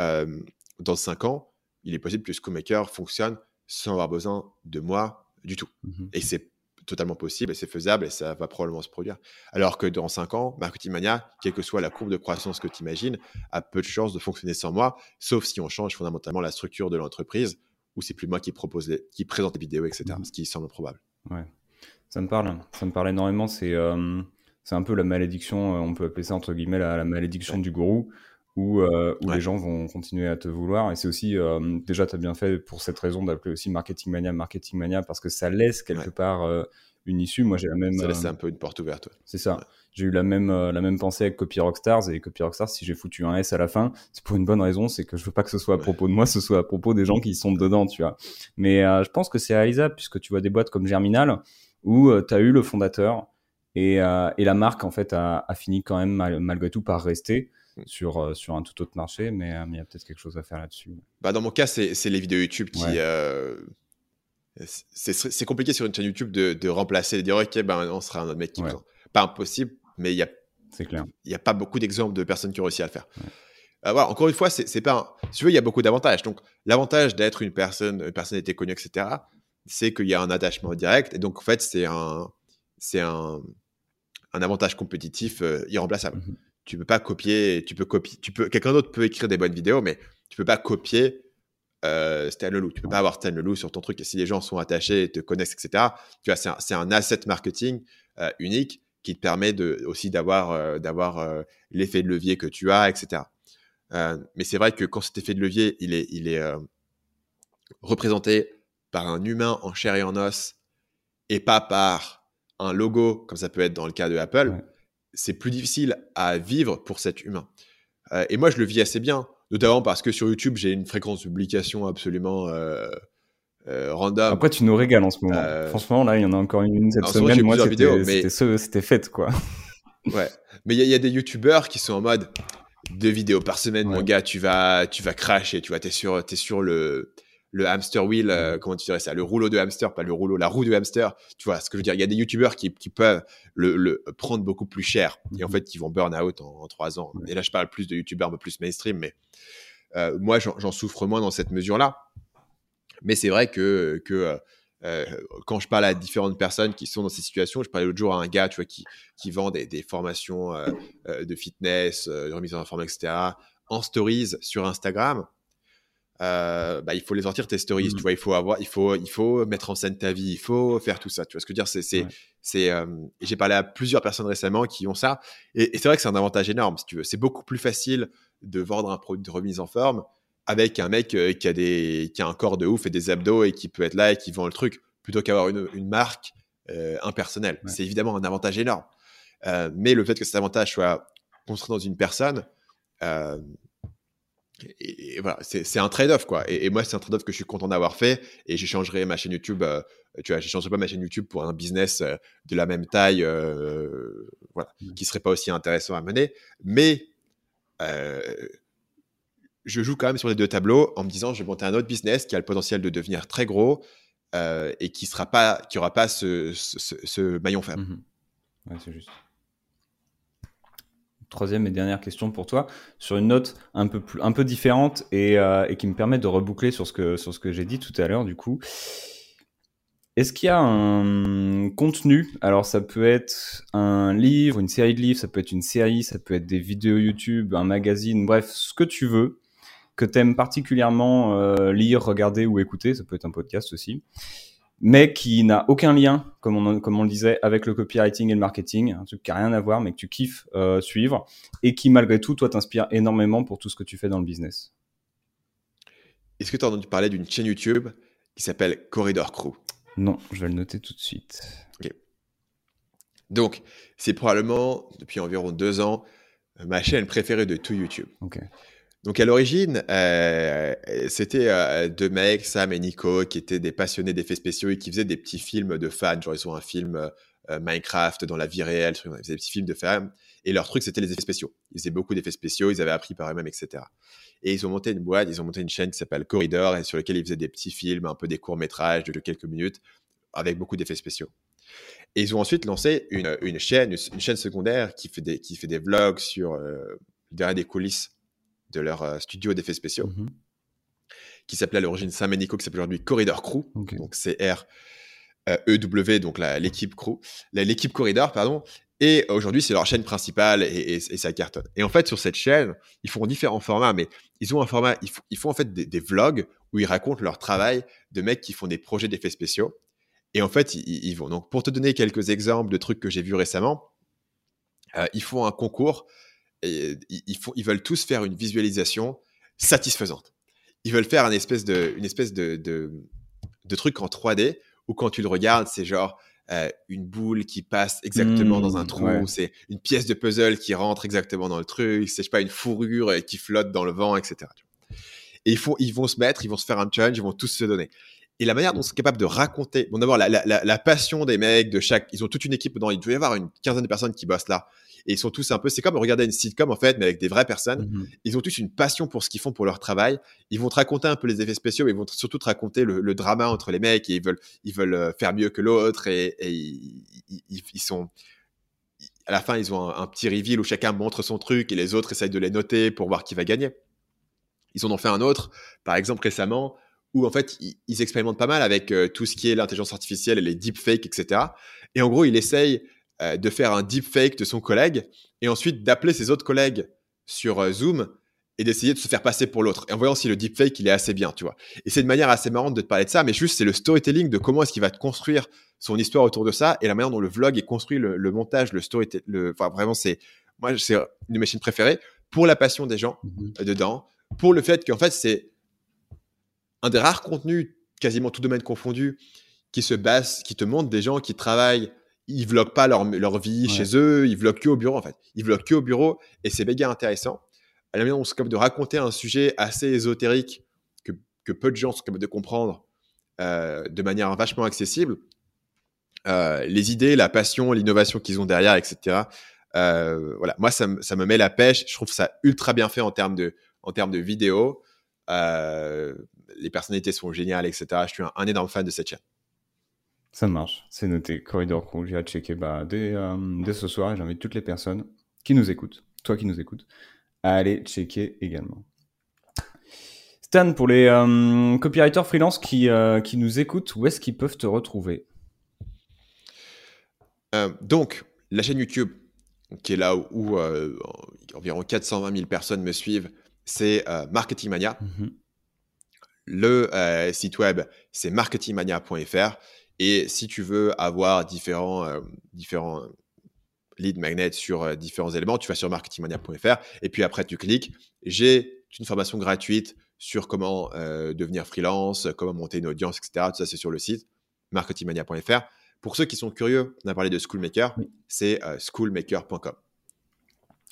dans cinq ans, il est possible que Schoolmaker fonctionne sans avoir besoin de moi du tout. Mmh et c'est totalement possible et c'est faisable et ça va probablement se produire. Alors que dans 5 ans, Marketing Mania, quelle que soit la courbe de croissance que tu imagines, a peu de chances de fonctionner sans moi, sauf si on change fondamentalement la structure de l'entreprise où c'est plus moi qui, propose qui présente les vidéos, etc. Mmh ce qui semble probable. Ouais, ça me parle. Ça me parle énormément. C'est euh, c'est un peu la malédiction, euh, on peut appeler ça entre guillemets la, malédiction du gourou où, euh, où les gens vont continuer à te vouloir. Et c'est aussi, euh, déjà, tu as bien fait pour cette raison d'appeler aussi Marketing Mania, Marketing Mania, parce que ça laisse quelque part euh, une issue. Moi, j'ai la même. Ça laisse un peu une porte ouverte. C'est ça. J'ai eu la même, la même pensée avec Copy Rockstars. Et Copy Rockstars, si j'ai foutu un S à la fin, c'est pour une bonne raison, c'est que je veux pas que ce soit à propos de moi, ce soit à propos des gens qui sont dedans, tu vois. Mais je pense que c'est réalisable, puisque tu vois des boîtes comme Germinal, où tu as eu le fondateur, et, et, la marque, en fait, a, a fini quand même malgré tout par rester mm. sur, sur un tout autre marché, mais il y a peut-être quelque chose à faire là-dessus. Bah, dans mon cas, c'est les vidéos YouTube qui. c'est compliqué sur une chaîne YouTube de, de remplacer, de dire ok, ben on sera un autre mec qui. Pas impossible, mais il y a. C'est clair. Il n'y a pas beaucoup d'exemples de personnes qui ont réussi à le faire. Euh, voilà, encore une fois, c'est pas. Si tu veux, il y a beaucoup d'avantages. Donc, l'avantage d'être une personne, une personnalité connue, etc., c'est qu'il y a un attachement direct. Et donc, en fait, c'est un, c'est un, un avantage compétitif euh, irremplaçable. Tu mhm. Tu peux pas copier. Tu peux copier. Tu peux. Quelqu'un d'autre peut écrire des bonnes vidéos, mais tu peux pas copier euh, Stan Leloup. Tu peux pas avoir Stan Leloup sur ton truc. Et si les gens sont attachés, te connaissent, etc. Tu vois, c'est un, un, asset marketing euh, unique qui te permet de, aussi d'avoir d'avoir l'effet de levier que tu as, etc. Euh, mais c'est vrai que quand cet effet de levier, il est, il est euh, représenté par un humain en chair et en os et pas par un logo, comme ça peut être dans le cas de Apple, c'est plus difficile à vivre pour cet humain. Euh, et moi, je le vis assez bien, notamment parce que sur YouTube, j'ai une fréquence de publication absolument random. Après, tu nous régales en ce moment. Franchement, là, il y en a encore une cette semaine. Moi, c'était fait, quoi. *laughs* ouais. Mais il y, y, a des YouTubeurs qui sont en mode deux vidéos par semaine, mon gars, tu vas, tu vas cracher, tu vas, t'es sur, es sur le, le hamster wheel, euh, comment tu dirais ça, le rouleau de hamster, pas le rouleau, la roue de hamster. Tu vois ce que je veux dire Il y a des youtubeurs qui, qui peuvent le, le, prendre beaucoup plus cher et en mhm. fait qui vont burn out en, trois ans. Et là, je parle plus de youtubeurs peu plus mainstream, mais euh, moi, j'en souffre moins dans cette mesure-là. Mais c'est vrai que, que euh, quand je parle à différentes personnes qui sont dans ces situations, je parlais l'autre jour à un gars, tu vois, qui, qui vend des, formations euh, euh, de fitness, de remise en forme, etc., en stories sur Instagram. Bah, il faut les sortir tes stories, tu mmh. vois, il faut avoir, il faut, il faut mettre en scène ta vie, il faut faire tout ça, tu vois ce que je veux dire, c'est, c'est, c'est, j'ai parlé à plusieurs personnes récemment qui ont ça, et, et c'est vrai que c'est un avantage énorme, si tu veux, c'est beaucoup plus facile de vendre un produit de remise en forme avec un mec euh, qui a des qui a un corps de ouf et des abdos et qui peut être là et qui vend le truc plutôt qu'avoir une, une marque euh, impersonnelle. C'est évidemment un avantage énorme. Euh, mais le fait que cet avantage soit construit dans une personne, euh, et, voilà, c'est un trade-off quoi. Et, moi, c'est un trade-off que je suis content d'avoir fait. Et j'échangerai ma chaîne YouTube. Euh, tu vois, j'échangerai pas ma chaîne YouTube pour un business euh, de la même taille, voilà, qui serait pas aussi intéressant à mener. Mais je joue quand même sur les deux tableaux en me disant je vais monter un autre business qui a le potentiel de devenir très gros euh, et qui sera pas, qui aura pas ce, ce, maillon faible. Mhm. Ouais, c'est juste. Troisième et dernière question pour toi, sur une note un peu, un peu différente et, euh, et qui me permet de reboucler sur ce que, sur ce que j'ai dit tout à l'heure du coup. Est-ce qu'il y a un contenu? Alors ça peut être un livre, une série de livres, ça peut être une série, ça peut être des vidéos YouTube, un magazine, bref, ce que tu veux, que tu aimes particulièrement euh, lire, regarder ou écouter, ça peut être un podcast aussi, mais qui n'a aucun lien, comme on, comme on le disait, avec le copywriting et le marketing, un truc qui n'a rien à voir, mais que tu kiffes euh, suivre, et qui malgré tout, toi, t'inspire énormément pour tout ce que tu fais dans le business. Est-ce que tu as entendu parler d'une chaîne YouTube qui s'appelle Corridor Crew? Non, je vais le noter tout de suite. Ok. Donc, c'est probablement, depuis environ deux ans, ma chaîne préférée de tout YouTube. Ok. Donc à l'origine, euh, c'était euh, deux mecs, Sam et Nico, qui étaient des passionnés d'effets spéciaux et qui faisaient des petits films de fans. Genre ils ont un film euh, Minecraft dans la vie réelle, ils faisaient des petits films de fans. Et leur truc, c'était les effets spéciaux. Ils faisaient beaucoup d'effets spéciaux, ils avaient appris par eux-mêmes, etc. Et ils ont monté une boîte, ils ont monté une chaîne qui s'appelle Corridor, et sur laquelle ils faisaient des petits films, un peu des courts-métrages de quelques minutes, avec beaucoup d'effets spéciaux. Et ils ont ensuite lancé une, chaîne, une chaîne secondaire qui fait des, qui fait des vlogs sur derrière des coulisses de leur euh, studio d'effets spéciaux, mhm. qui s'appelait à l'origine saint Nico, qui s'appelle aujourd'hui Corridor Crew. Donc c'est R E W, donc l'équipe Crew, l'équipe Corridor, pardon. Et aujourd'hui, c'est leur chaîne principale et, ça cartonne. Et en fait, sur cette chaîne, ils font différents formats, mais ils ont un format, ils, font en fait des, vlogs où ils racontent leur travail de mecs qui font des projets d'effets spéciaux. Et en fait, ils, vont. Donc, pour te donner quelques exemples de trucs que j'ai vus récemment, euh, ils font un concours ils, font, ils veulent tous faire une visualisation satisfaisante. Ils veulent faire une espèce de, une espèce de, de, truc en 3D où quand tu le regardes, c'est genre euh, une boule qui passe exactement dans un mmh, trou, c'est une pièce de puzzle qui rentre exactement dans le truc, c'est pas une fourrure euh, qui flotte dans le vent, etc. Et ils, font, ils vont se mettre, ils vont se faire un challenge, ils vont tous se donner. Et la manière dont ils sont capables de raconter, bon d'abord la, la, la, passion des mecs, de chaque, ils ont toute une équipe dedans, il doit y avoir une quinzaine de personnes qui bossent là Et ils sont tous un peu, c'est comme regarder une sitcom en fait, mais avec des vraies personnes. Mhm. Ils ont tous une passion pour ce qu'ils font pour leur travail. Ils vont te raconter un peu les effets spéciaux, mais ils vont surtout te raconter le, drama entre les mecs et ils veulent, ils veulent euh, faire mieux que l'autre et, ils, sont, à la fin, ils ont un, petit reveal où chacun montre son truc et les autres essayent de les noter pour voir qui va gagner. Ils en ont fait un autre, par exemple récemment, où en fait ils, expérimentent pas mal avec euh, tout ce qui est l'intelligence artificielle et les deepfakes, etc. Et en gros, il essaye euh, de faire un deepfake de son collègue et ensuite d'appeler ses autres collègues sur euh, Zoom et d'essayer de se faire passer pour l'autre. Et en voyant si le deepfake, il est assez bien, tu vois. Et c'est une manière assez marrante de te parler de ça, mais juste, c'est le storytelling de comment est-ce qu'il va te construire son histoire autour de ça et la manière dont le vlog est construit, le, montage, le storytelling. Enfin, vraiment, c'est, moi, c'est une de mes chaînes préférées pour la passion des gens mhm. dedans, pour le fait qu'en fait, c'est un des rares contenus, quasiment tout domaine confondu, qui se base, qui te montre des gens qui travaillent ils vloguent pas leur, leur vie chez eux, ils vloguent que au bureau en fait. Ils vloguent que au bureau et c'est méga intéressant. À la manière on se capable de raconter un sujet assez ésotérique que, que peu de gens sont capables de comprendre euh, de manière vachement accessible. Euh, les idées, la passion, l'innovation qu'ils ont derrière, etc. Euh, voilà, moi ça, ça, me met la pêche. Je trouve ça ultra bien fait en termes de, en termes de vidéo. les personnalités sont géniales, etc. Je suis un énorme fan de cette chaîne. Ça marche, c'est noté. Corridor Crew, j'ai à checker bah, dès, euh, dès, ce soir et j'invite toutes les personnes qui nous écoutent, toi qui nous écoutes, à aller checker également. Stan, pour les euh, copywriters freelance qui, euh, qui nous écoutent, où est-ce qu'ils peuvent te retrouver? Donc, la chaîne YouTube, qui est là où, environ 420 000 personnes me suivent, c'est Marketing Mania. Mhm. Le site web, c'est marketingmania.fr. Et si tu veux avoir différents, euh, différents euh, lead magnets sur euh, différents éléments, tu vas sur marketingmania.fr et puis après tu cliques. J'ai une formation gratuite sur comment devenir freelance, comment monter une audience, etc. Tout ça, c'est sur le site marketingmania.fr. Pour ceux qui sont curieux, on a parlé de Schoolmaker, c'est schoolmaker.com.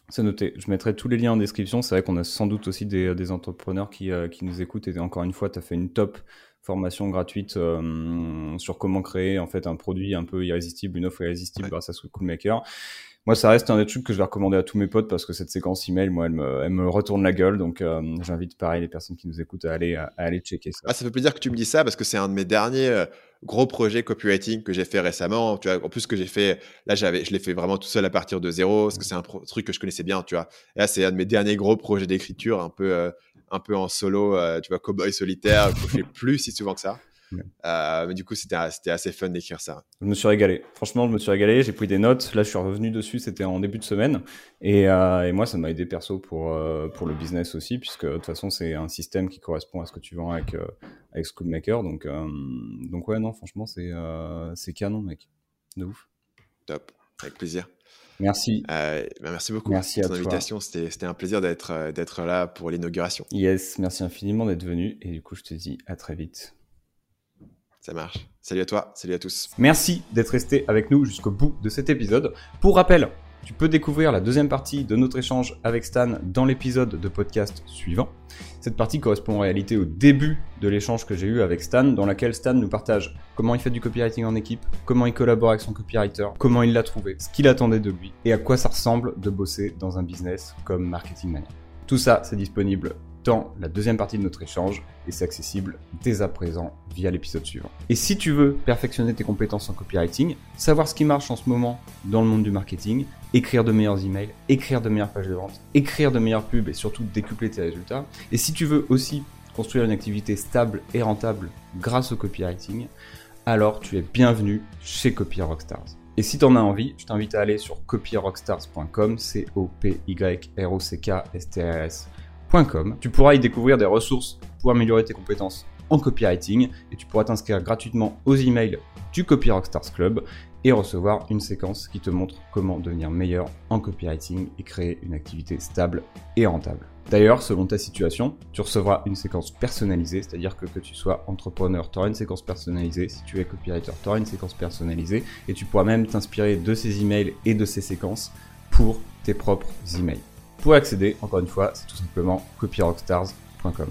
C'est noté. Je mettrai tous les liens en description. C'est vrai qu'on a sans doute aussi des, des entrepreneurs qui, qui, nous écoutent. Et encore une fois, tu as fait une top formation gratuite euh, sur comment créer en fait un produit un peu irrésistible, une offre irrésistible grâce à ce Coolmaker. Moi, ça reste un des trucs que je vais recommander à tous mes potes parce que cette séquence email, moi, elle me, elle me retourne la gueule. Donc, euh, j'invite pareil les personnes qui nous écoutent à aller, à, aller checker ça. Ah, ça fait plaisir que tu me dis ça parce que c'est un de mes derniers euh, gros projets copywriting que j'ai fait récemment. Tu vois, en plus que j'ai fait, là, j'avais, je l'ai fait vraiment tout seul à partir de zéro parce que c'est un truc que je connaissais bien, tu vois. Et là, c'est un de mes derniers gros projets d'écriture, un peu un peu en solo, euh, tu vois, cowboy solitaire, je fais *laughs* plus si souvent que ça. Euh, mais du coup, c'était assez fun d'écrire ça. Je me suis régalé. Franchement, je me suis régalé. J'ai pris des notes. Là, je suis revenu dessus. C'était en début de semaine. Et, euh, et moi, ça m'a aidé perso pour, pour le business aussi, puisque de toute façon, c'est un système qui correspond à ce que tu vends avec, avec Schoolmaker. Donc, donc, ouais, non, franchement, c'est canon, mec. De ouf. Top. Avec plaisir. Merci. Euh, bah, merci beaucoup merci pour ton invitation. C'était un plaisir d'être euh, d'être là pour l'inauguration. Yes, merci infiniment d'être venu. Et du coup, je te dis à très vite. Ça marche. Salut à toi, salut à tous. Merci d'être resté avec nous jusqu'au bout de cet épisode. Pour rappel, tu peux découvrir la deuxième partie de notre échange avec Stan dans l'épisode de podcast suivant. Cette partie correspond en réalité au début de l'échange que j'ai eu avec Stan, dans laquelle Stan nous partage comment il fait du copywriting en équipe, comment il collabore avec son copywriter, comment il l'a trouvé, ce qu'il attendait de lui, et à quoi ça ressemble de bosser dans un business comme Marketing Mania. Tout ça, c'est disponible dans la deuxième partie de notre échange et c'est accessible dès à présent via l'épisode suivant. Et si tu veux perfectionner tes compétences en copywriting, savoir ce qui marche en ce moment dans le monde du marketing, écrire de meilleurs emails, écrire de meilleures pages de vente, écrire de meilleures pubs et surtout décupler tes résultats, et si tu veux aussi construire une activité stable et rentable grâce au copywriting, alors tu es bienvenu chez Copy Rockstars. Et si tu en as envie, je t'invite à aller sur copyrockstars.com, c o p y r o c k s t r s tu pourras y découvrir des ressources pour améliorer tes compétences en copywriting et tu pourras t'inscrire gratuitement aux emails du Copy Rockstars Club et recevoir une séquence qui te montre comment devenir meilleur en copywriting et créer une activité stable et rentable. D'ailleurs, selon ta situation, tu recevras une séquence personnalisée, c'est-à-dire que que tu sois entrepreneur, tu auras une séquence personnalisée, si tu es copywriter, tu auras une séquence personnalisée et tu pourras même t'inspirer de ces emails et de ces séquences pour tes propres emails. Pour accéder, encore une fois, c'est tout simplement copyrockstars.com.